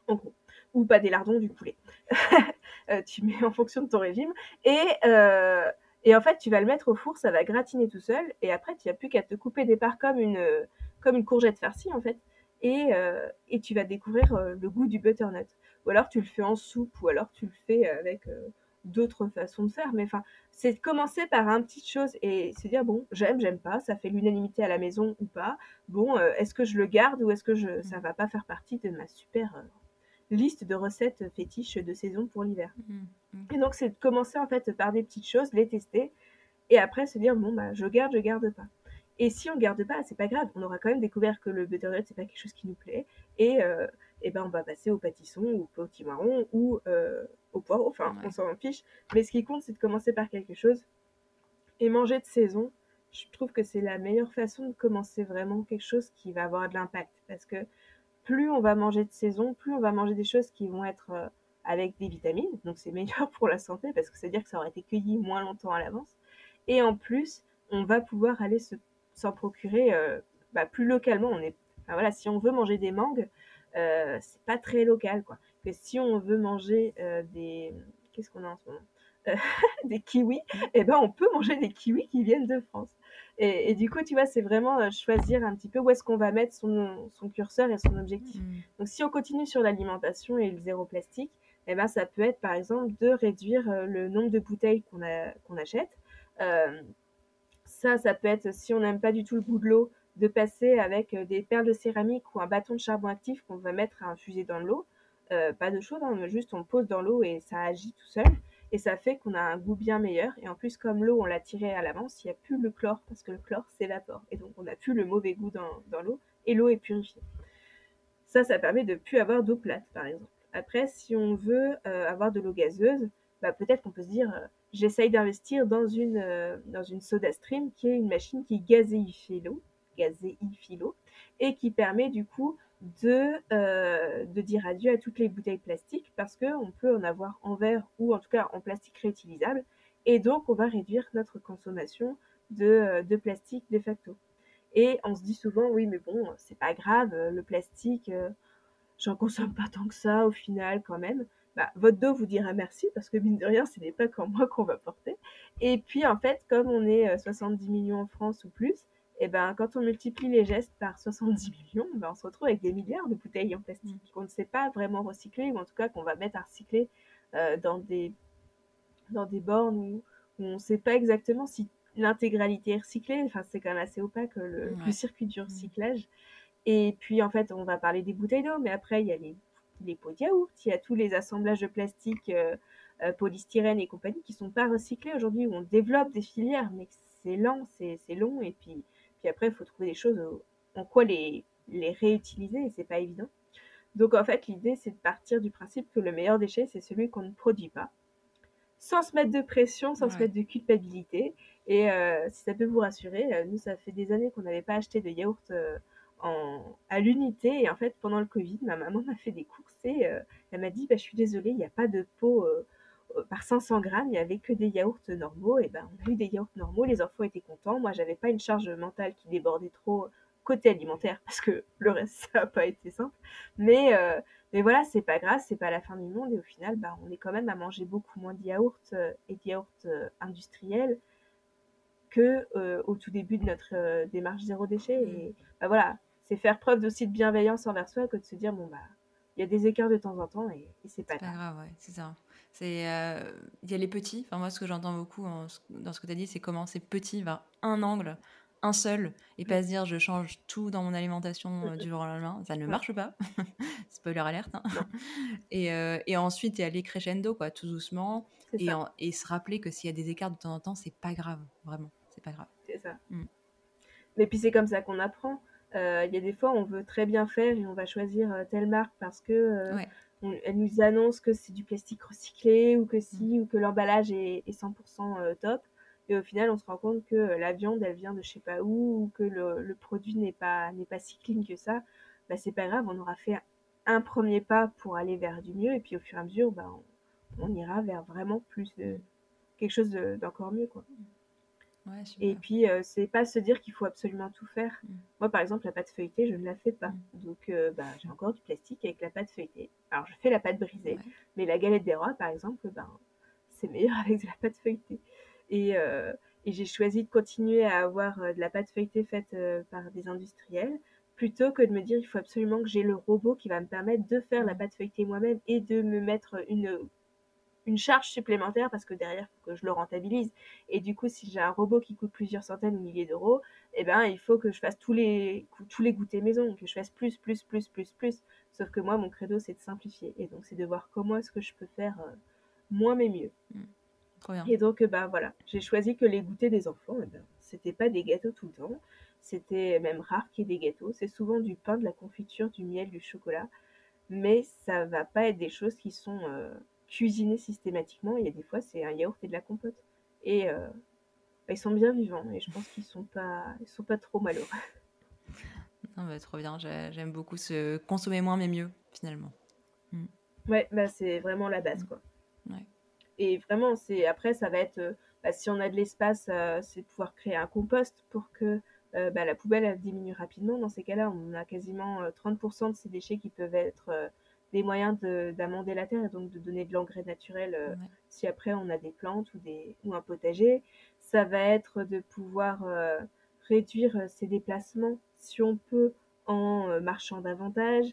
En gros. Ou pas des lardons, du poulet. Euh, tu mets en fonction de ton régime. Et, euh, et en fait, tu vas le mettre au four, ça va gratiner tout seul. Et après, tu n'as plus qu'à te couper des parts comme une, comme une courgette farcie, en fait. Et, euh, et tu vas découvrir le goût du butternut. Ou alors, tu le fais en soupe, ou alors tu le fais avec d'autres façons de faire. Mais enfin, c'est commencer par un petit chose et se dire, bon, j'aime, j'aime pas, ça fait l'unanimité à la maison ou pas. Bon, est-ce que je le garde ou est-ce que je, ça va pas faire partie de ma super liste de recettes fétiches de saison pour l'hiver. Mm. Et donc, c'est de commencer en fait par des petites choses, les tester, et après se dire bon bah je garde, je garde pas. Et si on garde pas, c'est pas grave, on aura quand même découvert que le butternut c'est pas quelque chose qui nous plaît, et, euh, et ben on va passer au pâtisson ou au potimarron ou euh, au poireau, enfin Ouais. on s'en fiche. Mais ce qui compte c'est de commencer par quelque chose et manger de saison. Je trouve que c'est la meilleure façon de commencer vraiment quelque chose qui va avoir de l'impact, parce que plus on va manger de saison, plus on va manger des choses qui vont être euh, avec des vitamines. Donc c'est meilleur pour la santé parce que ça veut dire que ça aurait été cueilli moins longtemps à l'avance. Et en plus, on va pouvoir aller se, s'en procurer euh, bah, plus localement. On est, voilà, si on veut manger des mangues, euh, c'est pas très local quoi. Si on veut manger des, qu'est-ce qu'on en ce Des kiwis, et ben on peut manger des kiwis qui viennent de France. Et, et du coup, tu vois, c'est vraiment euh, choisir un petit peu où est-ce qu'on va mettre son, son curseur et son objectif. Mm. Donc, si on continue sur l'alimentation et le zéro plastique, eh ben, ça peut être par exemple de réduire euh, le nombre de bouteilles qu'on achète. Euh, ça, ça peut être, si on n'aime pas du tout le goût de l'eau, de passer avec des perles de céramique ou un bâton de charbon actif qu'on va mettre à infuser dans l'eau. Euh, pas de chaude, hein, juste on pose dans l'eau et ça agit tout seul. Et ça fait qu'on a un goût bien meilleur. Et en plus, comme l'eau, on l'a tirée à l'avance, il n'y a plus le chlore, parce que le chlore s'évapore. Et donc, on n'a plus le mauvais goût dans, l'eau, et l'eau est purifiée. Ça, ça permet de plus avoir d'eau plate, par exemple. Après, si on veut euh, avoir de l'eau gazeuse, bah, peut-être qu'on peut se dire, euh, j'essaye d'investir dans une, euh, dans une soda stream qui est une machine qui gazéifie l'eau, gazéifie l'eau, et qui permet du coup de, euh, de dire adieu à toutes les bouteilles plastiques parce qu'on peut en avoir en verre ou en tout cas en plastique réutilisable. Et donc, on va réduire notre consommation de, euh, de plastique de facto. Et on se dit souvent, oui, mais bon, c'est pas grave, euh, le plastique, j'en consomme pas tant que ça au final quand même. Bah, votre dos vous dira merci parce que mine de rien, ce n'est pas qu'en moi qu'on va porter. Et puis en fait, comme on est euh, 70 millions en France ou plus, et ben quand on multiplie les gestes par 70 millions, ben, on se retrouve avec des milliards de bouteilles en plastique qu'on ne sait pas vraiment recycler ou en tout cas qu'on va mettre à recycler euh, dans des dans des bornes où, où on ne sait pas exactement si l'intégralité est recyclée. Enfin, c'est quand même assez opaque le, Ouais. le circuit du recyclage. Et puis, en fait, on va parler des bouteilles d'eau, mais après, il y a les, les pots de yaourt, il y a tous les assemblages de plastique, euh, euh, polystyrène et compagnie qui sont pas recyclés aujourd'hui, où on développe des filières, mais c'est lent, c'est c'est long. Et puis, puis après, il faut trouver des choses en quoi les, les réutiliser, et c'est pas évident. Donc, en fait, l'idée, c'est de partir du principe que le meilleur déchet, c'est celui qu'on ne produit pas sans se mettre de pression, sans se mettre de culpabilité. Et euh, si ça peut vous rassurer, euh, nous, ça fait des années qu'on n'avait pas acheté de yaourt euh, en, à l'unité. Et en fait, pendant le Covid, ma maman m'a fait des courses et elle m'a dit bah, Je suis désolée, il n'y a pas de pot par 500 grammes, il n'y avait que des yaourts normaux. Et ben, on a eu des yaourts normaux, les enfants étaient contents. Moi, j'avais pas une charge mentale qui débordait trop côté alimentaire parce que le reste, ça n'a pas été simple. Mais, euh, mais voilà, c'est pas grave, c'est pas la fin du monde et au final, bah, on est quand même à manger beaucoup moins de yaourts, et de yaourts, industriels que, au tout début de notre, démarche zéro déchet Mmh. et bah, voilà, c'est faire preuve aussi de bienveillance envers soi que de se dire: «Bon, bah, il y a des écarts de temps en temps et et c'est pas pas grave». grave, ouais, c'est ça. C'est, il y a les petits, enfin moi ce que j'entends beaucoup en dans ce que tu as dit, c'est commencer petit vers un angle, un seul et pas se dire: «Je change tout dans mon alimentation, du jour au lendemain». Ça ne marche pas. Spoiler alerte, hein. Et et ensuite y aller crescendo quoi, tout doucement et en et se rappeler que s'il y a des écarts de temps en temps, c'est pas grave, vraiment, c'est pas grave. C'est ça. Mmh. Mais puis c'est comme ça qu'on apprend. Euh, Il y a des fois, on veut très bien faire et on va choisir euh, telle marque parce que euh, Ouais. Elle nous annonce que c'est du plastique recyclé ou que si ou que l'emballage est, est 100% euh, top. Et au final, on se rend compte que euh, la viande, elle vient de je sais pas où ou que le, produit n'est pas n'est pas si clean que ça. Bah c'est pas grave, on aura fait un premier pas pour aller vers du mieux et puis au fur et à mesure, bah, on, ira vers vraiment plus de quelque chose de- d'encore mieux quoi. Ouais. Et puis, euh, c'est pas se dire qu'il faut absolument tout faire. Mm. Moi, par exemple, la pâte feuilletée, je ne la fais pas. Mm. Donc, euh, bah, j'ai encore du plastique avec la pâte feuilletée. Alors, je fais la pâte brisée, Ouais. mais la galette des rois, par exemple, ben, c'est meilleur avec de la pâte feuilletée. Et, euh, et j'ai choisi de continuer à avoir euh, de la pâte feuilletée faite par des industriels plutôt que de me dire il faut absolument que j'ai le robot qui va me permettre de faire la Mm. pâte feuilletée moi-même et de me mettre une une charge supplémentaire parce que derrière, il faut que je le rentabilise. Et du coup, si j'ai un robot qui coûte plusieurs centaines ou milliers d'euros, eh ben, il faut que je fasse tous les, tous les goûters maison, que je fasse plus, plus, plus, plus, plus. Sauf que moi, mon credo, c'est de simplifier. Et donc, c'est de voir comment est-ce que je peux faire euh, moins mais mieux. Bien. Et donc, bah voilà, j'ai choisi que les goûters des enfants, eh ben, c'était pas des gâteaux tout le temps. C'était même rare qu'il y ait des gâteaux. C'est souvent du pain, de la confiture, du miel, du chocolat. Mais ça va pas être des choses qui sont euh, cuisinées systématiquement. Il y a des fois, c'est un yaourt et de la compote. Et euh, bah, ils sont bien vivants. Et je pense qu'ils sont pas, ils sont pas trop malheureux. Non, bah, trop bien. J'ai- J'aime beaucoup ce consommer moins mais mieux finalement. Ouais, bah, c'est vraiment la base, quoi. Ouais. Et vraiment, c'est après, ça va être, euh, bah, si on a de l'espace, euh, c'est de pouvoir créer un compost pour que euh, bah, la poubelle elle diminue rapidement. Dans ces cas-là, on a quasiment euh, 30% de ces déchets qui peuvent être des moyens de- d'amender la terre et donc de donner de l'engrais naturel euh, Ouais. si après on a des plantes ou, des, ou un potager. Ça va être de pouvoir euh, réduire euh, ses déplacements si on peut en euh, marchant davantage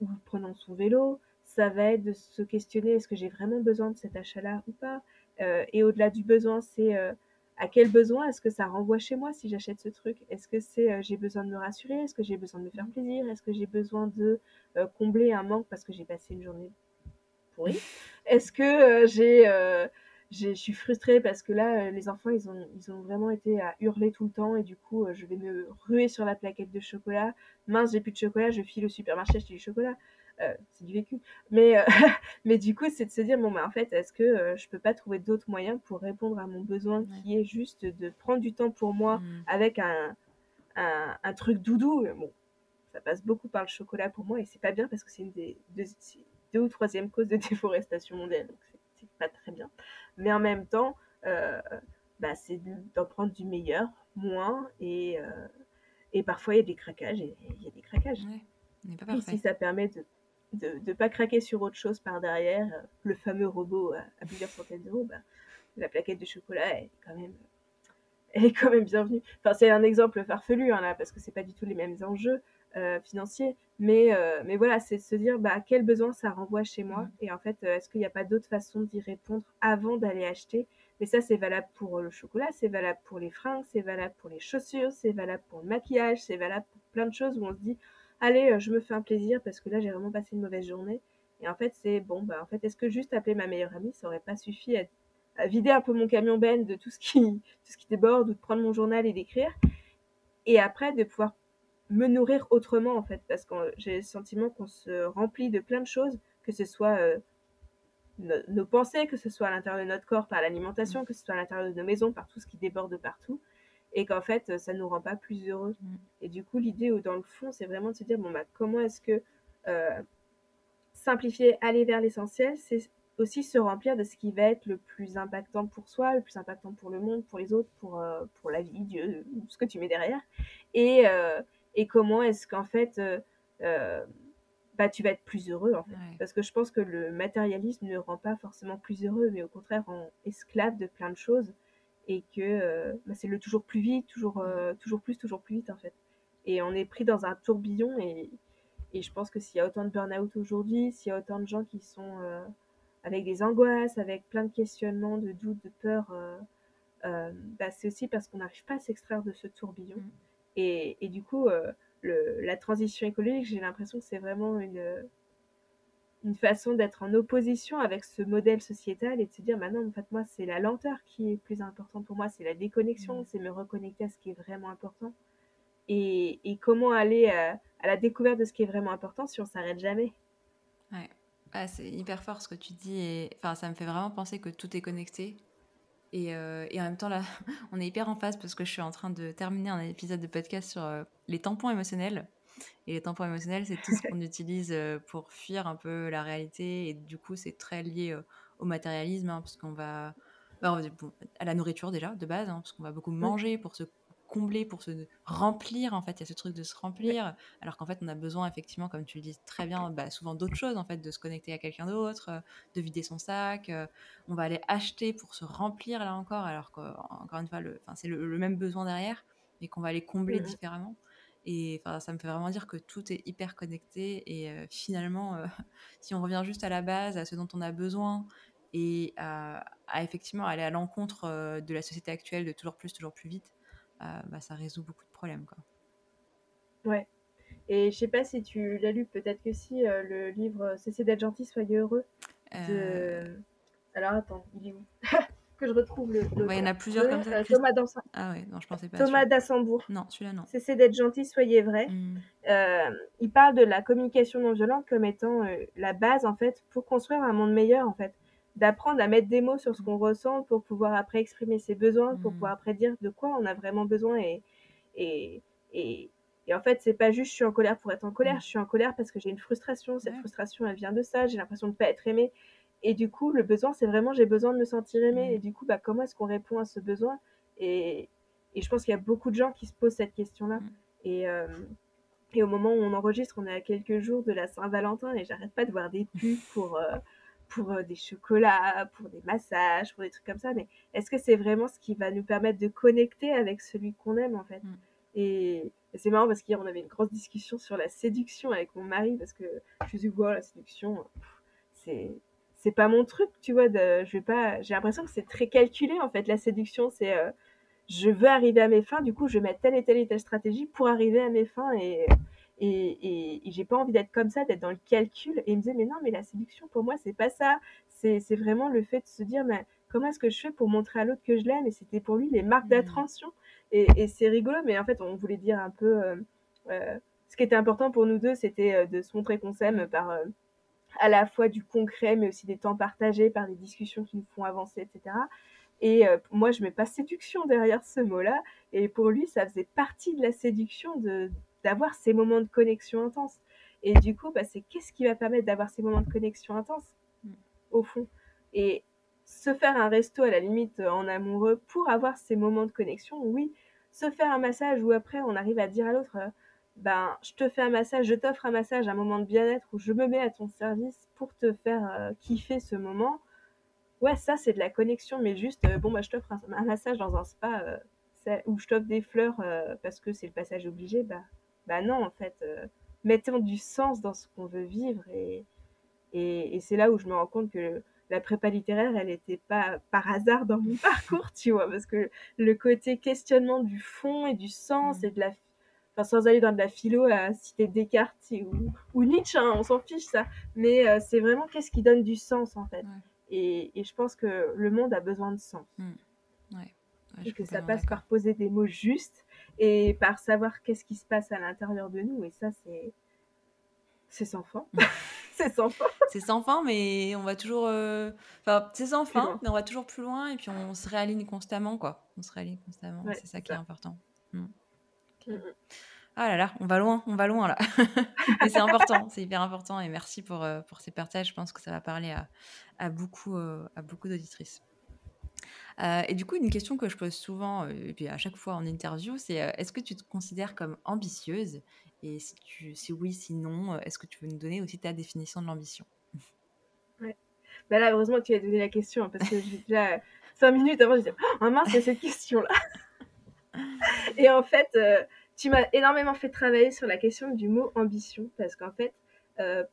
ou prenant son vélo. Ça va être de se questionner est-ce que j'ai vraiment besoin de cet achat-là ou pas? Euh, Et au-delà du besoin, c'est euh, à quel besoin est-ce que ça renvoie chez moi si j'achète ce truc? Est-ce que c'est euh, j'ai besoin de me rassurer? Est-ce que j'ai besoin de me faire plaisir? Est-ce que j'ai besoin de euh, combler un manque parce que j'ai passé une journée pourrie? Est-ce que euh, j'ai, je suis frustrée parce que là, les enfants, ils ont, ils ont vraiment été à hurler tout le temps et du coup, je vais me ruer sur la plaquette de chocolat. Mince, j'ai plus de chocolat, je file au supermarché acheter du chocolat. Euh, c'est du vécu. Mais, euh, mais du coup, c'est de se dire, bon, bah, en fait, est-ce que euh, je peux pas trouver d'autres moyens pour répondre à mon besoin Ouais. qui est juste de prendre du temps pour moi Mm. avec un, un, un truc doudou? Bon, ça passe beaucoup par le chocolat pour moi et c'est pas bien parce que c'est une des deux, ou troisième cause de déforestation mondiale, donc c'est- pas très bien. Mais en même temps, euh, bah, c'est de- d'en prendre du meilleur, moins, et, euh, et parfois il y a des craquages, et il y a des craquages. Ouais. Pas Et si ça permet de de ne pas craquer sur autre chose par derrière, euh, le fameux robot à, à plusieurs centaines d'euros, bah, la plaquette de chocolat est quand même, elle est quand même bienvenue. Enfin, c'est un exemple farfelu hein, là, parce que c'est pas du tout les mêmes enjeux euh, financiers, mais, euh, mais voilà, c'est de se dire bah, quel besoin ça renvoie chez moi, Mhm. et en fait, est-ce qu'il n'y a pas d'autre façon d'y répondre avant d'aller acheter? Mais ça, c'est valable pour le chocolat, c'est valable pour les fringues, c'est valable pour les chaussures, c'est valable pour le maquillage, c'est valable pour plein de choses où on se dit allez, euh, je me fais un plaisir parce que là, j'ai vraiment passé une mauvaise journée. Et en fait, c'est bon, bah, en fait, est-ce que juste appeler ma meilleure amie, ça aurait pas suffi à, vider un peu mon camion ben de tout ce qui, déborde ou de prendre mon journal et d'écrire? Et après de pouvoir me nourrir autrement en fait parce que j'ai le sentiment qu'on se remplit de plein de choses que ce soit euh, no nos pensées que ce soit à l'intérieur de notre corps par l'alimentation que ce soit à l'intérieur de nos maisons par tout ce qui déborde partout et qu'en fait ça nous rend pas plus heureux Mm. et du coup l'idée dans le fond c'est vraiment de se dire bon bah comment est-ce que euh, simplifier aller vers l'essentiel c'est aussi se remplir de ce qui va être le plus impactant pour soi, le plus impactant pour le monde, pour les autres, pour, euh, pour la vie, Dieu, ce que tu mets derrière. Et, euh, et comment est-ce qu'en fait, euh, euh, bah, tu vas être plus heureux en fait. Parce que je pense que le matérialisme ne rend pas forcément plus heureux, mais au contraire rend esclave de plein de choses et que euh, bah, c'est le toujours plus vite, toujours, euh, toujours plus, toujours plus vite en fait. Et on est pris dans un tourbillon et, et je pense que s'il y a autant de burn-out aujourd'hui, s'il y a autant de gens qui sont euh, avec des angoisses, avec plein de questionnements, de doutes, de peurs, bah, c'est aussi parce qu'on n'arrive pas à s'extraire de ce tourbillon. Mm. Et, et, du coup, la transition écologique, j'ai l'impression que c'est vraiment une, une façon d'être en opposition avec ce modèle sociétal et de se dire, maintenant, bah en fait, moi, c'est la lenteur qui est plus importante pour moi, c'est la déconnexion, mmh. c'est me reconnecter à ce qui est vraiment important. Et, et comment aller à, la découverte de ce qui est vraiment important si on s'arrête jamais? Ouais. Ah, c'est hyper fort ce que tu dis et enfin, ça me fait vraiment penser que tout est connecté euh, et, en même temps, là, on est hyper en phase parce que je suis en train de terminer un épisode de podcast sur euh, les tampons émotionnels. Et les tampons émotionnels, c'est tout ce qu'on utilise euh, pour fuir un peu la réalité. Et du coup, c'est très lié au matérialisme, hein, parce qu'on va, bah, à la nourriture déjà, de base, hein, parce qu'on va beaucoup manger pour se combler, pour se remplir. En fait, il y a ce truc de se remplir, alors qu'en fait, on a besoin, effectivement, comme tu le dis très bien, bah, souvent d'autres choses, en fait, de se connecter à quelqu'un d'autre, euh, de vider son sac. Euh, on va aller acheter pour se remplir, là encore, alors qu'encore une fois, c'est le, même besoin derrière, mais qu'on va aller combler mmh différemment. Et ça me fait vraiment dire que tout est hyper connecté. Et euh, finalement, si on revient juste à la base, à ce dont on a besoin, et à, à effectivement aller à l'encontre de la société actuelle de toujours plus, toujours plus vite, euh, bah, ça résout beaucoup de problèmes. Quoi. Ouais. Et je sais pas si tu l'as lu, peut-être que si, euh, le livre Cessez d'être gentil, soyez heureux. Euh. Alors attends, il est où? Que je retrouve le. il y en a plusieurs comme ça. Thomas Dansin. Ah non, je pensais pas. Thomas Dassembourg. Non, celui-là non. Cessez d'être gentil, soyez vrai. Mmh. il parle de la communication non violente comme étant la base en fait pour construire un monde meilleur en fait d'apprendre à mettre des mots sur ce qu'on ressent pour pouvoir après exprimer ses besoins, pour pouvoir mmh. après dire de quoi on a vraiment besoin. Et, et, et, en fait, c'est pas juste je suis en colère pour être en colère, mmh. je suis en colère parce que j'ai une frustration. Cette frustration, elle vient de ça, j'ai l'impression de ne pas être aimée. Et du coup, le besoin, c'est vraiment j'ai besoin de me sentir aimée. Mmh. Et du coup, bah, comment est-ce qu'on répond à ce besoin? Et, et, je pense qu'il y a beaucoup de gens qui se posent cette question-là. Et, euh, et au moment où on enregistre, on est à quelques jours de la Saint-Valentin et j'arrête pas de voir des pubs pour. Euh, pour euh, des chocolats, pour des massages, pour des trucs comme ça, mais est-ce que c'est vraiment ce qui va nous permettre de connecter avec celui qu'on aime en fait? Mm. Et, c'est marrant parce qu'hier on avait une grosse discussion sur la séduction avec mon mari parce que je me suis dit, wow, la séduction, c'est c'est pas mon truc, tu vois. De, je vais pas. J'ai l'impression que c'est très calculé en fait. La séduction, c'est euh, je veux arriver à mes fins, du coup je vais mettre telle et telle et telle stratégie pour arriver à mes fins et et, et, j'ai pas envie d'être comme ça, d'être dans le calcul. Et il me disait, mais non, mais la séduction, pour moi, c'est pas ça. C'est vraiment le fait de se dire, mais comment est-ce que je fais pour montrer à l'autre que je l'aime? Et c'était pour lui les marques mmh. d'attention. Et, et c'est rigolo, mais en fait, on voulait dire un peu. Euh, euh, ce qui était important pour nous deux, c'était de se montrer qu'on s'aime par à la fois du concret, mais aussi des temps partagés, par des discussions qui nous font avancer, etc. Et moi, je mets pas séduction derrière ce mot-là. Et pour lui, ça faisait partie de la séduction de, d'avoir ces moments de connexion intense. Et du coup, bah, c'est qu'est-ce qui va permettre d'avoir ces moments de connexion intense, mm. au fond? Et se faire un resto à la limite euh, en amoureux pour avoir ces moments de connexion, oui. Se faire un massage où après on arrive à dire à l'autre, euh, ben je te fais un massage, je t'offre un massage, un moment de bien-être où je me mets à ton service pour te faire euh, kiffer ce moment. Ouais, ça c'est de la connexion, mais juste, bon bah je t'offre un, massage dans un spa où je t'offre des fleurs parce que c'est le passage obligé, bah bah non, en fait, euh, mettons du sens dans ce qu'on veut vivre. Et, et, c'est là où je me rends compte que la prépa littéraire, elle n'était pas par hasard dans mon parcours, tu vois, parce que le côté questionnement du fond et du sens et de la. Enfin, sans aller dans de la philo à citer Descartes ou, ou Nietzsche, hein, on s'en fiche ça. Mais euh, c'est vraiment qu'est-ce qui donne du sens, en fait. Et, et, je pense que le monde a besoin de sens. Mmh. et que ça passe par poser des mots justes et par savoir qu'est-ce qui se passe à l'intérieur de nous. Et ça, c'est c'est sans fin. c'est sans fin. c'est sans fin, mais on va toujours. Euh, enfin, c'est sans fin, mais on va toujours plus loin et puis on se réaligne constamment, quoi. On se réaligne constamment. c'est ça qui est important. Mm. Ah là là, on va loin, on va loin là. mais c'est important, c'est hyper important et merci pour, euh, pour ces partages. Je pense que ça va parler à, à beaucoup, euh, à beaucoup d'auditrices. Euh, et du coup, une question que je pose souvent, et puis à chaque fois en interview, c'est est-ce que tu te considères comme ambitieuse? Et si, tu, si oui, si non, est-ce que tu veux nous donner aussi ta définition de l'ambition? Ouais. Bah là, heureusement que tu as donné la question, hein, parce que j'ai déjà cinq minutes avant, je disais, oh mince, c'est cette question-là. Et en fait, tu m'as énormément fait travailler sur la question du mot ambition, parce qu'en fait,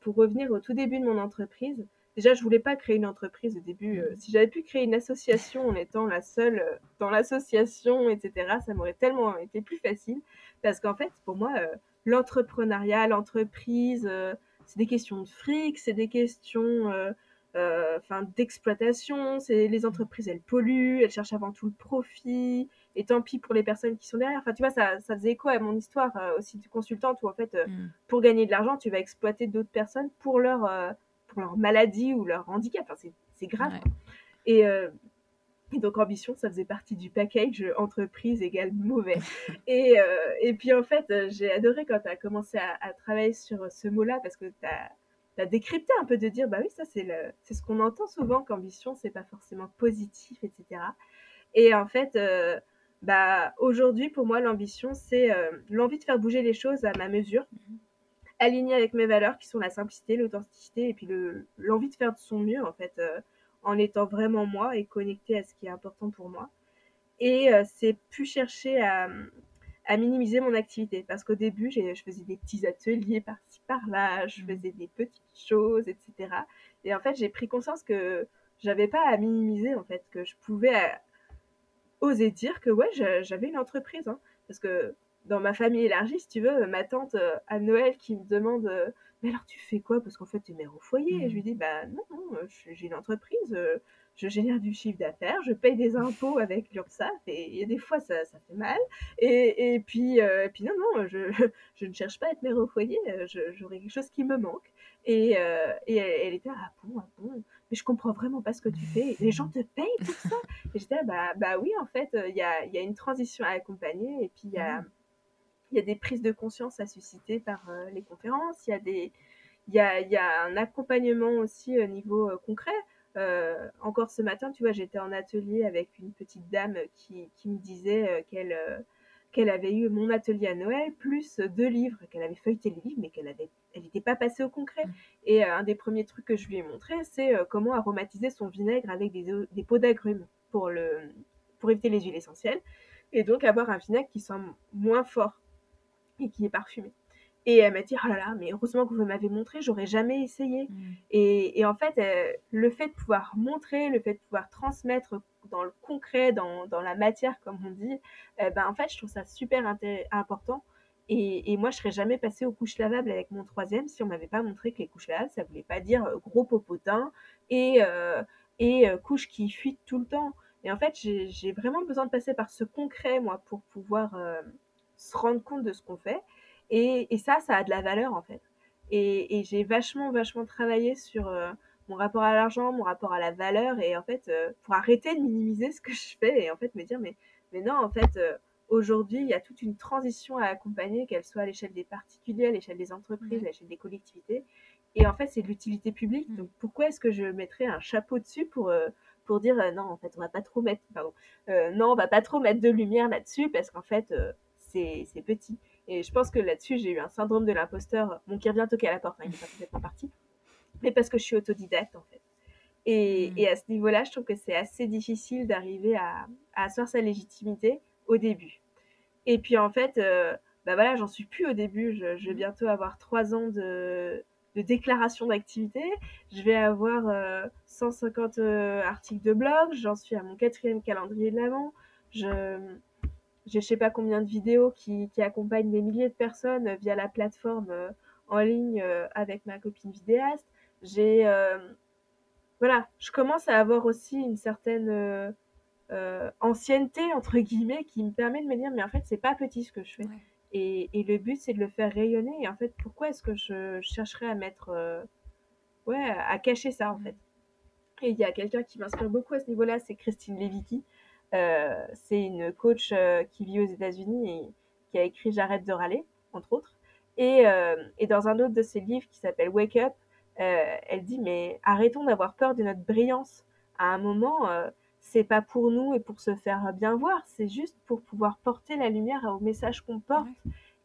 pour revenir au tout début de mon entreprise, Déjà, je voulais pas créer une entreprise au début. Euh, si j'avais pu créer une association en étant la seule euh, dans l'association, etc., ça m'aurait tellement été plus facile. Parce qu'en fait, pour moi, euh, l'entrepreneuriat, l'entreprise, c'est des questions de fric, c'est des questions enfin d'exploitation. C'est les entreprises, elles polluent, elles cherchent avant tout le profit. Et tant pis pour les personnes qui sont derrière. Enfin, tu vois, ça, ça faisait écho à mon histoire aussi de consultante où en fait, mm. pour gagner de l'argent, tu vas exploiter d'autres personnes pour leur leur maladie ou leur handicap. Enfin, c'est grave. Euh, et, donc, ambition, ça faisait partie du package entreprise égale mauvais. et, euh, et puis, en fait, j'ai adoré quand tu as commencé à, travailler sur ce mot-là parce que tu as, as, décrypté un peu de dire, bah oui, ça, c'est ce qu'on entend souvent qu'ambition, c'est pas forcément positif, etc. Et en fait, euh, bah, aujourd'hui, pour moi, l'ambition, c'est l'envie de faire bouger les choses à ma mesure. Mhm aligné avec mes valeurs qui sont la simplicité, l'authenticité et puis l'envie de faire de son mieux en fait, euh, en étant vraiment moi et connecté à ce qui est important pour moi. Et euh, c'est plus chercher à, minimiser mon activité parce qu'au début, je faisais des petits ateliers par-ci par-là, je mmh. faisais des petites choses, etc. Et en fait, j'ai pris conscience que j'avais pas à minimiser en fait, que je pouvais euh, oser dire que ouais, j'avais une entreprise. Hein, parce que dans ma famille élargie, si tu veux, ma tante euh, à Noël qui me demande euh, Mais alors tu fais quoi? Parce qu'en fait, tu es mère au foyer. Et je lui dis Bah non, non euh, j'ai une entreprise, je génère du chiffre d'affaires, je paye des impôts avec l'URSSAF et des fois ça, ça fait mal. Et, et puis, puis non, non, je, je, ne cherche pas à être mère au foyer, j'aurais quelque chose qui me manque. Et, et elle, était Ah bon, ah bon mais je comprends vraiment pas ce que tu fais. Les gens te payent pour ça. Et j'étais bah, bah oui, en fait, il y a, y a, une transition à accompagner et puis il y a. Mmh y a des prises de conscience à susciter par euh, les conférences, il y a des il y a, y a un accompagnement aussi au niveau euh, concret. Euh, encore ce matin, tu vois, j'étais en atelier avec une petite dame qui, qui me disait qu'elle qu'elle avait eu mon atelier à Noël, plus deux livres, qu'elle avait feuilleté les livres, mais qu'elle avait, elle n'était pas passée au concret. Mmh. Et un des premiers trucs que je lui ai montré, c'est comment aromatiser son vinaigre avec des, des pots d'agrumes pour, le, pour éviter les huiles essentielles. Et donc avoir un vinaigre qui sent moins fort et qui est parfumé. Et elle m'a dit, oh là là, mais heureusement que vous m'avez montré, j'aurais jamais essayé. Mm. Et, et, en fait, euh, le fait de pouvoir montrer, le fait de pouvoir transmettre dans le concret, dans, dans la matière, comme on dit, euh, ben, en fait, je trouve ça super important. Et, et, moi, je serais jamais passée aux couches lavables avec mon troisième si on m'avait pas montré que les couches lavables, ça voulait pas dire euh, gros popotin et, et couches qui fuitent tout le temps. Et en fait, j'ai vraiment besoin de passer par ce concret, moi, pour pouvoir se rendre compte de ce qu'on fait. Et, et, ça, ça a de la valeur en fait. Et, et j'ai vachement, vachement travaillé sur euh, mon rapport à l'argent, mon rapport à la valeur, et en fait, euh, pour arrêter de minimiser ce que je fais, et en fait me dire, mais, mais non, en fait, euh, aujourd'hui, il y a toute une transition à accompagner, qu'elle soit à l'échelle des particuliers, à l'échelle des entreprises, à l'échelle des collectivités. Et en fait, c'est de l'utilité publique. Mmh. Donc pourquoi est-ce que je mettrais un chapeau dessus pour pour dire non en fait on va pas trop mettre pardon non on va pas trop mettre de lumière là-dessus parce qu'en fait c'est petit. Et je pense que là-dessus, j'ai eu un syndrome de l'imposteur, mon qui revient toquer à la porte, hein, il n'est pas complètement parti, mais parce que je suis autodidacte en fait. Et, hmm. et à ce niveau-là, je trouve que c'est assez difficile d'arriver à, à, asseoir sa légitimité au début. Et puis en fait, euh, bah voilà, j'en suis plus au début. Je, je, vais hmm. bientôt avoir trois ans de, de déclaration d'activité. Je vais avoir 150 euh, euh, articles de blog. J'en suis à mon quatrième calendrier de l'avant. Je, j'ai je sais pas combien de vidéos qui, qui, accompagnent des milliers de personnes via la plateforme euh, en ligne euh, avec ma copine vidéaste. J'ai euh, voilà, je commence à avoir aussi une certaine ancienneté entre guillemets qui me permet de me dire mais en fait c'est pas petit ce que je fais. Et, et, le but c'est de le faire rayonner. Et en fait pourquoi est-ce que je, chercherais à mettre ouais à cacher ça en fait? Et il y a quelqu'un qui m'inspire beaucoup à ce niveau-là, c'est Christine Levicki. Euh, c'est une coach euh, qui vit aux États-Unis et qui a écrit J'arrête de râler, entre autres. Et, euh, et, dans un autre de ses livres qui s'appelle Wake Up, elle dit Mais arrêtons d'avoir peur de notre brillance. À un moment, c'est pas pour nous et pour se faire bien voir, c'est juste pour pouvoir porter la lumière au message qu'on porte.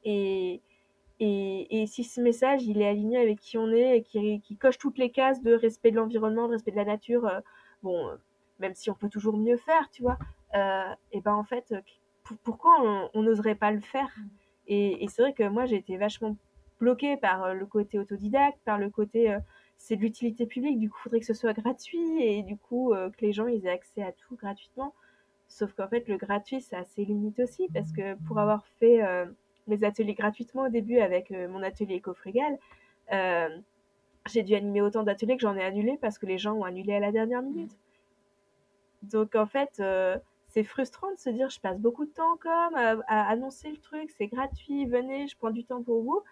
Et, Et, et, si ce message, il est aligné avec qui on est et qui, qui coche toutes les cases de respect de l'environnement, de respect de la nature, euh, bon, même si on peut toujours mieux faire, tu vois, et ben en fait, pourquoi on n'oserait pas le faire? Et, c'est vrai que moi, j'ai été vachement bloquée par le côté autodidacte, par le côté c'est de l'utilité publique, du coup, il faudrait que ce soit gratuit et du coup, que les gens ils aient accès à tout gratuitement. Sauf qu'en fait, le gratuit, ça a ses limites aussi, parce que pour avoir fait euh, mes ateliers gratuitement au début avec euh, mon atelier éco-frugal, euh, j'ai dû animer autant d'ateliers que j'en ai annulé parce que les gens ont annulé à la dernière minute. Donc en fait, c'est frustrant de se dire je passe beaucoup de temps comme à, à annoncer le truc, c'est gratuit, venez, je prends du temps pour vous.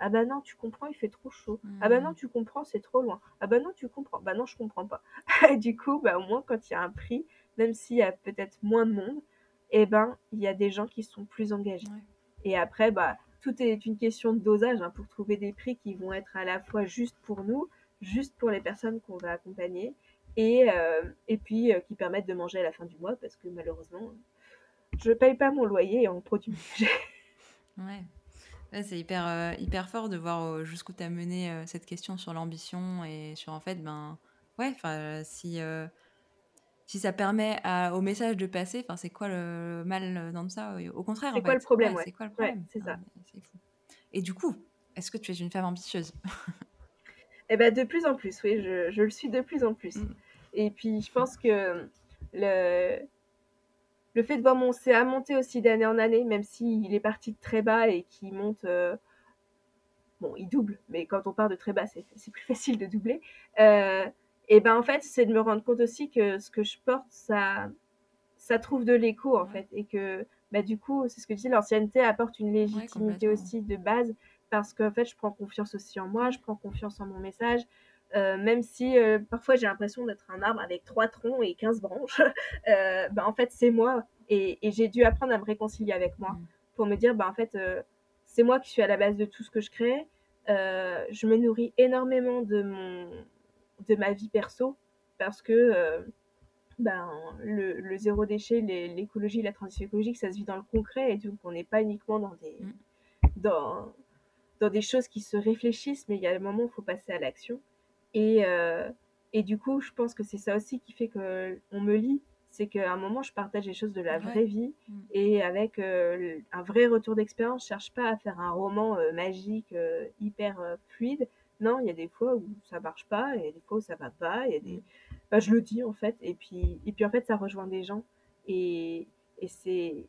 Ah bah non, tu comprends, il fait trop chaud. Ah bah non, mmh. tu comprends, c'est trop loin. Ah bah non, tu comprends. Bah non, je comprends pas. du coup, bah au moins quand il y a un prix, même s'il y a peut-être moins de monde, eh ben, il y a des gens qui sont plus engagés. Et après, bah, tout est une question de dosage hein, pour trouver des prix qui vont être à la fois justes pour nous, juste pour les personnes qu'on va accompagner, et, euh, et puis euh, qui permettent de manger à la fin du mois, parce que malheureusement, je ne paye pas mon loyer en produits. ouais. c'est hyper, euh, hyper fort de voir jusqu'où tu as mené cette question sur l'ambition et sur en fait, ben, ouais, si si ça permet au message de passer, enfin, c'est quoi le mal dans ça? Au contraire, c'est quoi, le problème C'est quoi le problème? C'est ça. Et du coup, est-ce que tu es une femme ambitieuse? Eh ben, de plus en plus, oui, je, je le suis de plus en plus. Mm. Et puis, je pense que le, le fait de voir mon CA monter aussi d'année en année, même s'il est parti de très bas et qu'il monte. Euh, bon, il double, mais quand on part de très bas, c'est plus facile de doubler. Euh, et ben en fait, c'est de me rendre compte aussi que ce que je porte, ça, ça trouve de l'écho en fait, et que bah, du coup, c'est ce que je dis, l'ancienneté apporte une légitimité aussi de base parce qu'en fait, je prends confiance aussi en moi, je prends confiance en mon message. Euh, même si euh, parfois j'ai l'impression d'être un arbre avec trois troncs et 15 branches, euh, bah, en fait c'est moi et, et j'ai dû apprendre à me réconcilier avec moi mmh. pour me dire bah, en fait c'est moi qui suis à la base de tout ce que je crée, je me nourris énormément de mon, de ma vie perso parce que euh, ben, le, zéro déchet, l'écologie, la transition écologique, ça se vit dans le concret et donc on n'est pas uniquement dans des, mm. dans, dans des choses qui se réfléchissent, mais il y a un moment où il faut passer à l'action. Et, euh, et du coup, je pense que c'est ça aussi qui fait qu'on me lit. C'est qu'à un moment, je partage les choses de la vraie vie mm. et avec euh, un vrai retour d'expérience. Je cherche pas à faire un roman magique, hyper fluide non, il y a des fois où ça marche pas, il y a des fois où ça va pas, il y a des... Bah, je le dis en fait, et puis, et puis en fait ça rejoint des gens, et, et c'est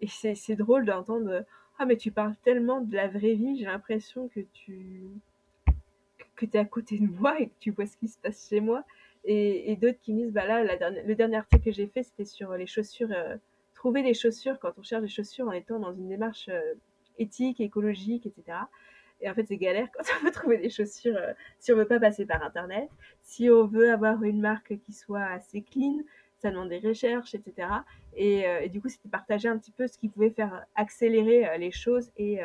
et c'est drôle d'entendre ah mais tu parles tellement de la vraie vie, j'ai l'impression que tu que tu es à côté de moi et que tu vois ce qui se passe chez moi, et, et d'autres qui me disent bah là la dernière, le dernier article que j'ai fait c'était sur les chaussures, euh, trouver des chaussures quand on cherche des chaussures en étant dans une démarche euh, éthique, écologique, etc. Et en fait, c'est galère quand on veut trouver des chaussures, euh, si on veut pas passer par Internet, si on veut avoir une marque qui soit assez clean, ça demande des recherches, etc. Et, et du coup, c'était partager un petit peu ce qui pouvait faire accélérer les choses et,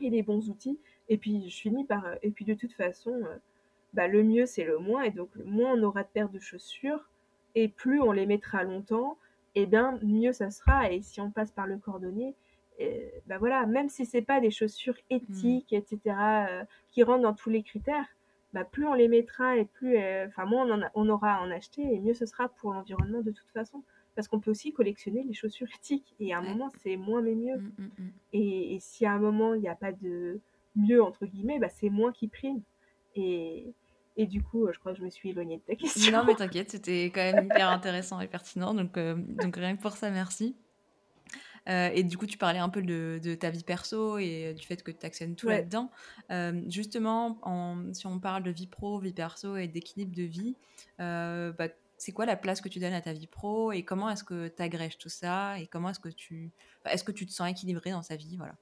et les bons outils. Et puis, je finis par... et puis, de toute façon, bah, le mieux, c'est le moins. Et donc, moins on aura de paires de chaussures, et plus on les mettra longtemps, et bien mieux ça sera. Et si on passe par le cordonnier, bah voilà, même si c'est pas des chaussures éthiques, mmh. etc., euh, qui rentrent dans tous les critères, bah plus on les mettra et plus, euh, enfin moins on, on, aura à en acheter et mieux ce sera pour l'environnement de toute façon. Parce qu'on peut aussi collectionner les chaussures éthiques et à un moment c'est moins mais mieux. Mmh, mmh, et, et, si à un moment il n'y a pas de mieux entre guillemets, bah c'est moins qui prime. Et, et du coup, je crois que je me suis éloignée de ta question. Non, mais t'inquiète, c'était quand même hyper intéressant et pertinent. Donc, euh, donc rien que pour ça, merci. Euh, et du coup, tu parlais un peu de, ta vie perso et du fait que tu actionnes tout là-dedans. Euh, justement, si on parle de vie pro, vie perso et d'équilibre de vie, euh, bah, c'est quoi la place que tu donnes à ta vie pro et comment est-ce que tu agrèges tout ça et comment est-ce que tu est-ce que tu te sens équilibré dans sa vie voilà.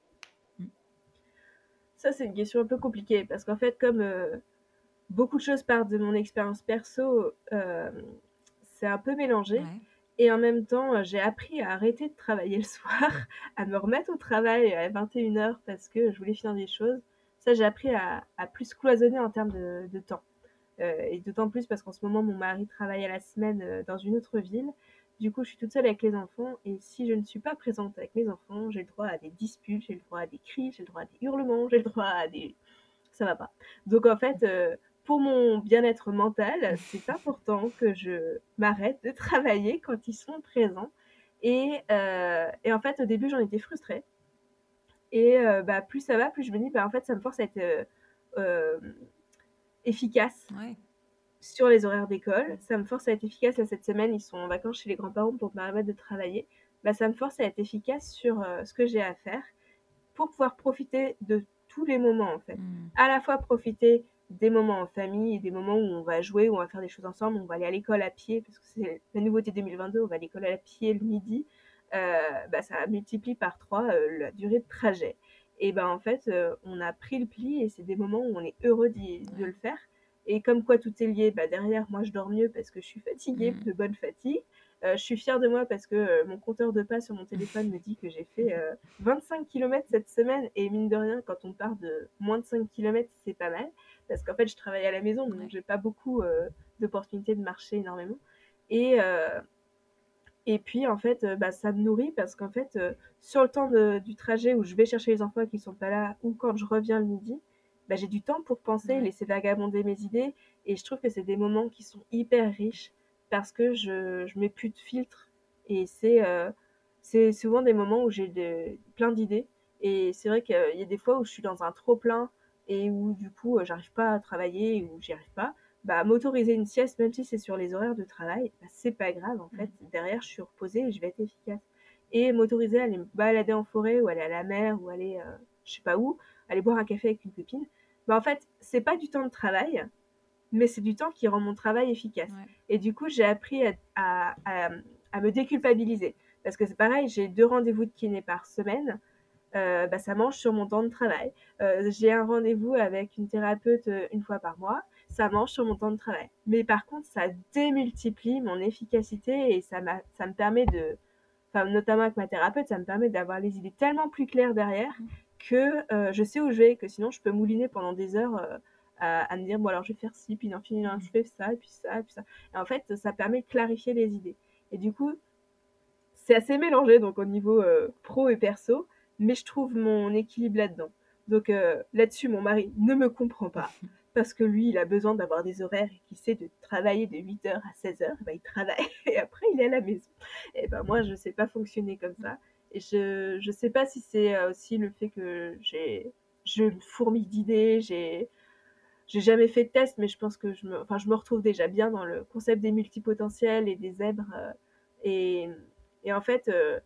Ça c'est une question un peu compliquée parce qu'en fait comme beaucoup de choses partent de mon expérience perso c'est un peu mélangé et en même temps, j'ai appris à arrêter de travailler le soir, à me remettre au travail à 21h parce que je voulais finir des choses. Ça, j'ai appris à, plus cloisonner en termes de, temps. Euh, et d'autant plus parce qu'en ce moment, mon mari travaille à la semaine euh, dans une autre ville. Du coup, je suis toute seule avec les enfants et si je ne suis pas présente avec mes enfants, j'ai le droit à des disputes, j'ai le droit à des cris, j'ai le droit à des hurlements, j'ai le droit à des... Ça va pas. Donc en fait, euh, pour mon bien-être mental, c'est important que je m'arrête de travailler quand ils sont présents. Et, euh, en fait, au début, j'en étais frustrée. Et euh, bah, plus ça va, plus je me dis, bah, en fait, ça me force à être efficace. Ouais. Sur les horaires d'école. Ça me force à être efficace. Là, cette semaine, ils sont en vacances chez les grands-parents pour me permettre de travailler. Bah, ça me force à être efficace sur euh, ce que j'ai à faire pour pouvoir profiter de tous les moments, en fait. Mm. À la fois profiter des moments en famille et des moments où on va jouer, où on va faire des choses ensemble, on va aller à l'école à pied, parce que c'est la nouveauté 2022, on va à l'école à pied le midi. Euh, bah, ça multiplie par trois euh, la durée de trajet. Et ben en fait, on a pris le pli et c'est des moments où on est heureux de le faire. Et comme quoi tout est lié, bah derrière, moi je dors mieux parce que je suis fatiguée, Mm. de bonne fatigue. Euh, je suis fière de moi parce que euh, mon compteur de pas sur mon téléphone me dit que j'ai fait euh, 25 km cette semaine. Et mine de rien, quand on part de moins de 5 km, c'est pas mal. Parce qu'en fait, je travaille à la maison, donc j'ai pas beaucoup euh, d'opportunités de marcher énormément. Et, euh, et puis, en fait, euh, bah, ça me nourrit parce qu'en fait, euh, sur le temps de- du trajet où je vais chercher les enfants qui sont pas là ou quand je reviens le midi, bah, j'ai du temps pour penser, laisser vagabonder mes idées. Et je trouve que c'est des moments qui sont hyper riches parce que je, je mets plus de filtre. Et c'est euh, c'est souvent des moments où j'ai de- plein d'idées. Et c'est vrai qu'il y a des fois où je suis dans un trop plein et où du coup, euh, j'arrive pas à travailler ou j'y arrive pas. Bah, m'autoriser une sieste, même si c'est sur les horaires de travail, bah, c'est pas grave en fait. Derrière, je suis reposée et je vais être efficace. Et m'autoriser à aller me balader en forêt ou aller à la mer ou aller euh, je sais pas où, aller boire un café avec une copine, bah, en fait, c'est pas du temps de travail, mais c'est du temps qui rend mon travail efficace. Ouais. Et du coup, j'ai appris à, à, à, à me déculpabiliser. Parce que c'est pareil, j'ai deux rendez-vous de kiné par semaine. Euh, bah, ça mange sur mon temps de travail. Euh, j'ai un rendez-vous avec une thérapeute euh, une fois par mois. Ça mange sur mon temps de travail. Mais par contre, ça démultiplie mon efficacité et ça, m'a- ça me permet de, enfin, notamment avec ma thérapeute, ça me permet d'avoir les idées tellement plus claires derrière que euh, je sais où je vais, que sinon je peux mouliner pendant des heures euh, à, à me dire, bon alors je vais faire ci, puis non, finalement je fais ça, et puis ça, et puis ça. Et en fait, ça permet de clarifier les idées. Et du coup, c'est assez mélangé donc au niveau euh, pro et perso, mais je trouve mon équilibre là-dedans. Donc là-dessus, mon mari ne me comprend pas. Parce que lui, il a besoin d'avoir des horaires et qu'il sait de travailler de 8h à 16h, ben, il travaille et après il est à la maison. Et ben moi, je ne sais pas fonctionner comme ça. Je ne sais pas si c'est euh, aussi le fait que j'ai je fourmille d'idées, j'ai j'ai jamais fait de test, mais je pense que je me, enfin, je me retrouve déjà bien dans le concept des multipotentiels et des zèbres. euh, et, et en fait, euh,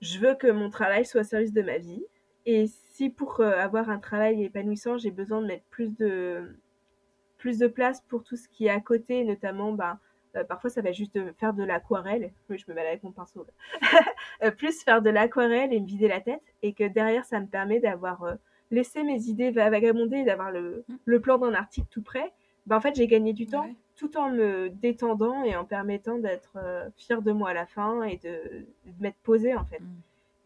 je veux que mon travail soit au service de ma vie. Et si pour avoir un travail épanouissant, j'ai besoin de mettre plus de, plus de place pour tout ce qui est à côté, notamment, ben, euh, parfois ça va juste de faire de l'aquarelle. Oui, je me balade avec mon pinceau. là. Euh, plus faire de l'aquarelle et me vider la tête. Et que derrière, ça me permet d'avoir euh, laissé mes idées va- vagabonder, et d'avoir le, le plan d'un article tout prêt. Ben, en fait, j'ai gagné du temps Ouais. tout en me détendant et en permettant d'être euh, fière de moi à la fin et de, de m'être posée en fait. Mm.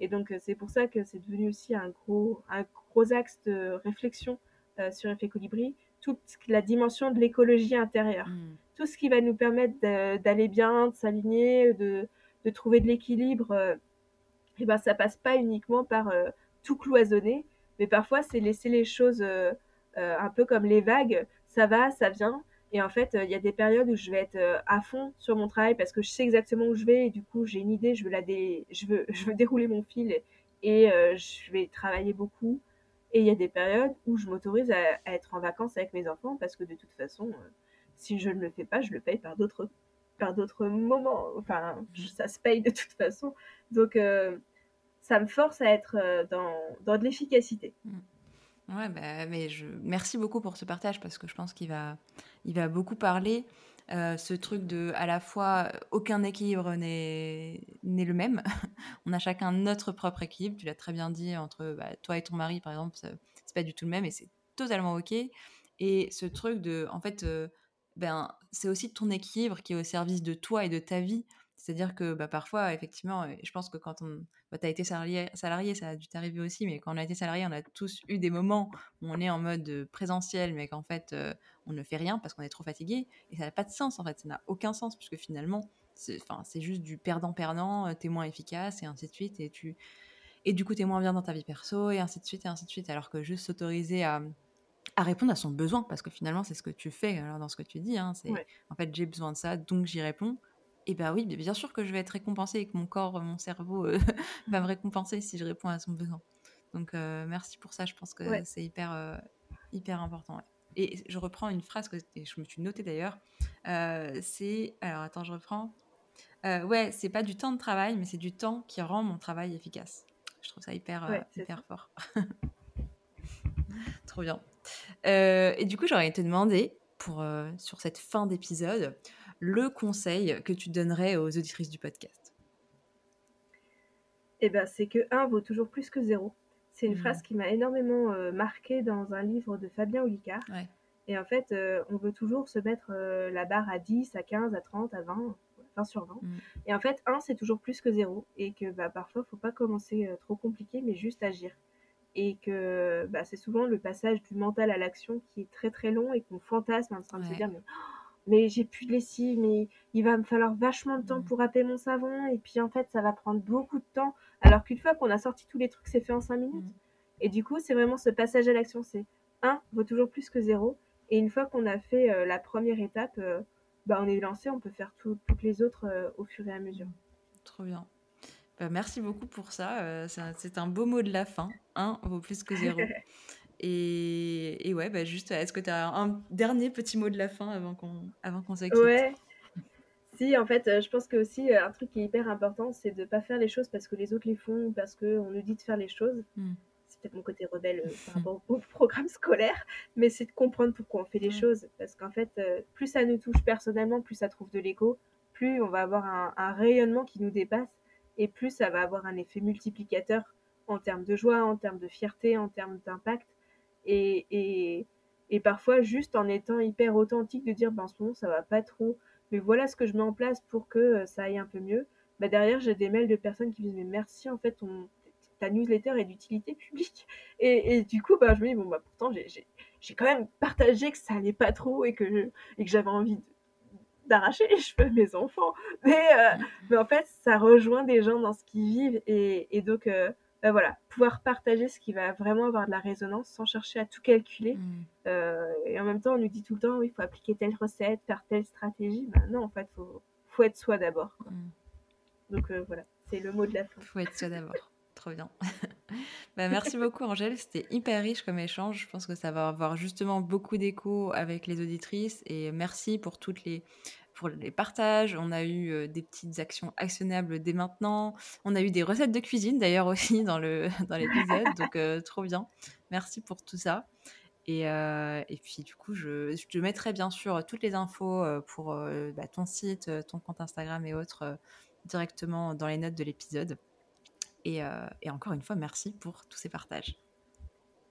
Et donc euh, c'est pour ça que c'est devenu aussi un gros, un gros axe de réflexion euh, sur Effet Colibri, toute la dimension de l'écologie intérieure. Mm. Tout ce qui va nous permettre d'aller bien, de s'aligner, de, trouver de l'équilibre, euh, et ben ça passe pas uniquement par euh, tout cloisonner, mais parfois c'est laisser les choses euh, euh, un peu comme les vagues, ça va, ça vient. Et en fait, il y a des périodes où je vais être à fond sur mon travail parce que je sais exactement où je vais et du coup j'ai une idée, je veux dérouler mon fil et je vais travailler beaucoup. Et il y a des périodes où je m'autorise à, être en vacances avec mes enfants parce que de toute façon, si je ne le fais pas, je le paye par d'autres par d'autres moments. Enfin, ça se paye de toute façon. Donc, euh, ça me force à être euh, dans, dans de l'efficacité. Ouais, bah, mais je... merci beaucoup pour ce partage parce que je pense qu'il va, il va beaucoup parler. euh, ce truc de à la fois aucun équilibre n'est le même. On a chacun notre propre équilibre. Tu l'as très bien dit entre bah, toi et ton mari par exemple, c'est pas du tout le même et c'est totalement ok. Et ce truc de, en fait, ben c'est aussi ton équilibre qui est au service de toi et de ta vie. C'est-à-dire que bah, parfois, effectivement, je pense que quand on, bah, as été salarié, ça a dû t'arriver aussi, mais quand on a été salarié, on a tous eu des moments où on est en mode euh, présentiel, mais qu'en fait, euh, on ne fait rien parce qu'on est trop fatigué. Et ça n'a pas de sens, en fait. Ça n'a aucun sens, puisque finalement, c'est juste du perdant-perdant, t'es moins efficace et ainsi de suite. Et, tu, et du coup, t'es moins bien dans ta vie perso et ainsi de suite et ainsi de suite. Alors que juste s'autoriser à, à répondre à son besoin, parce que finalement, c'est ce que tu fais alors dans ce que tu dis. Hein, c'est en fait, j'ai besoin de ça, donc j'y réponds. Et bien oui, bien sûr que je vais être récompensée et que mon corps, mon cerveau va me récompenser si je réponds à son besoin. Donc merci pour ça, je pense que c'est hyper, hyper important. Et je reprends une phrase que je me suis notée d'ailleurs. c'est. Alors attends, je reprends. ouais, c'est pas du temps de travail, mais c'est du temps qui rend mon travail efficace. Je trouve ça hyper, hyper fort. Trop bien. Et du coup, j'aurais te demander, pour, sur cette fin d'épisode, le conseil que tu donnerais aux auditrices du podcast Eh ben, c'est que 1 vaut toujours plus que 0. C'est une mmh. phrase qui m'a énormément euh, marquée dans un livre de Fabien Olicard. Et en fait, euh, on veut toujours se mettre euh, la barre à 10, à 15, à 30, à 20, 20 sur 20. Mmh. Et en fait, 1, c'est toujours plus que 0. Et que bah, parfois, il ne faut pas commencer trop compliqué, mais juste agir. Et que bah, c'est souvent le passage du mental à l'action qui est très très long et qu'on fantasme en train de se dire mais mais j'ai plus de lessive, mais il va me falloir vachement de temps mmh. pour râper mon savon, et puis en fait, ça va prendre beaucoup de temps, alors qu'une fois qu'on a sorti tous les trucs, c'est fait en 5 minutes. Mmh. Et du coup, c'est vraiment ce passage à l'action, c'est 1 vaut toujours plus que 0, et une fois qu'on a fait euh, la première étape, euh, bah, on est lancé, on peut faire toutes les autres euh, au fur et à mesure. Trop bien. Bah, merci beaucoup pour ça. c'est un beau mot de la fin. 1 vaut plus que 0. Et, ouais, bah juste, est-ce que tu as un dernier petit mot de la fin avant qu'on avant qu'on Ouais. Si, en fait, euh, je pense que aussi euh, un truc qui est hyper important, c'est de ne pas faire les choses parce que les autres les font, parce qu'on nous dit de faire les choses. Mmh. C'est peut-être mon côté rebelle euh, par rapport au programme scolaire, mais c'est de comprendre pourquoi on fait les choses. Parce qu'en fait, plus ça nous touche personnellement, plus ça trouve de l'écho, plus on va avoir un, un, rayonnement qui nous dépasse, et plus ça va avoir un effet multiplicateur en termes de joie, en termes de fierté, en termes d'impact. Et, et, parfois, juste en étant hyper authentique, de dire, ben, en ce moment, ça va pas trop, mais voilà ce que je mets en place pour que euh, ça aille un peu mieux. Bah, derrière, j'ai des mails de personnes qui me disent, mais merci, en fait, ta newsletter est d'utilité publique. Et, du coup, bah, je me dis, bon, bah, pourtant, j'ai quand même partagé que ça allait pas trop et que, et j'avais envie d'arracher les cheveux de mes enfants. Mais, euh, mais en fait, ça rejoint des gens dans ce qu'ils vivent. Et, et donc, euh, bah, voilà, pouvoir partager ce qui va vraiment avoir de la résonance sans chercher à tout calculer. Mmh. Euh, et en même temps, on nous dit tout le temps, oui, il faut appliquer telle recette, faire telle stratégie. Bah, non, en fait, il faut, faut, être soi d'abord. Mmh. Donc euh, voilà, c'est le mot de la fin. Il faut être soi d'abord. Trop bien. bah, merci beaucoup Angèle, c'était hyper riche comme échange. Je pense que ça va avoir justement beaucoup d'écho avec les auditrices et merci pour toutes les pour les partages. On a eu euh, des petites actions actionnables dès maintenant. On a eu des recettes de cuisine d'ailleurs aussi dans le dans l'épisode, donc euh, trop bien. Merci pour tout ça. Et, euh, et puis du coup, je, je, te mettrai bien sûr toutes les infos pour bah, ton site, ton compte Instagram et autres directement dans les notes de l'épisode. Et, et, encore une fois, merci pour tous ces partages.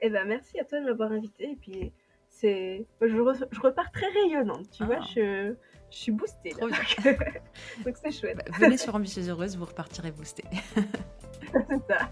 Eh ben, merci à toi de m'avoir invité. Et puis, c'est, je, je, repars très rayonnante, tu vois. Ah. Je, je suis boostée. Trop bien. Donc c'est chouette. Bah, venez sur Ambitieuse Heureuse, vous repartirez boostée. c'est ça.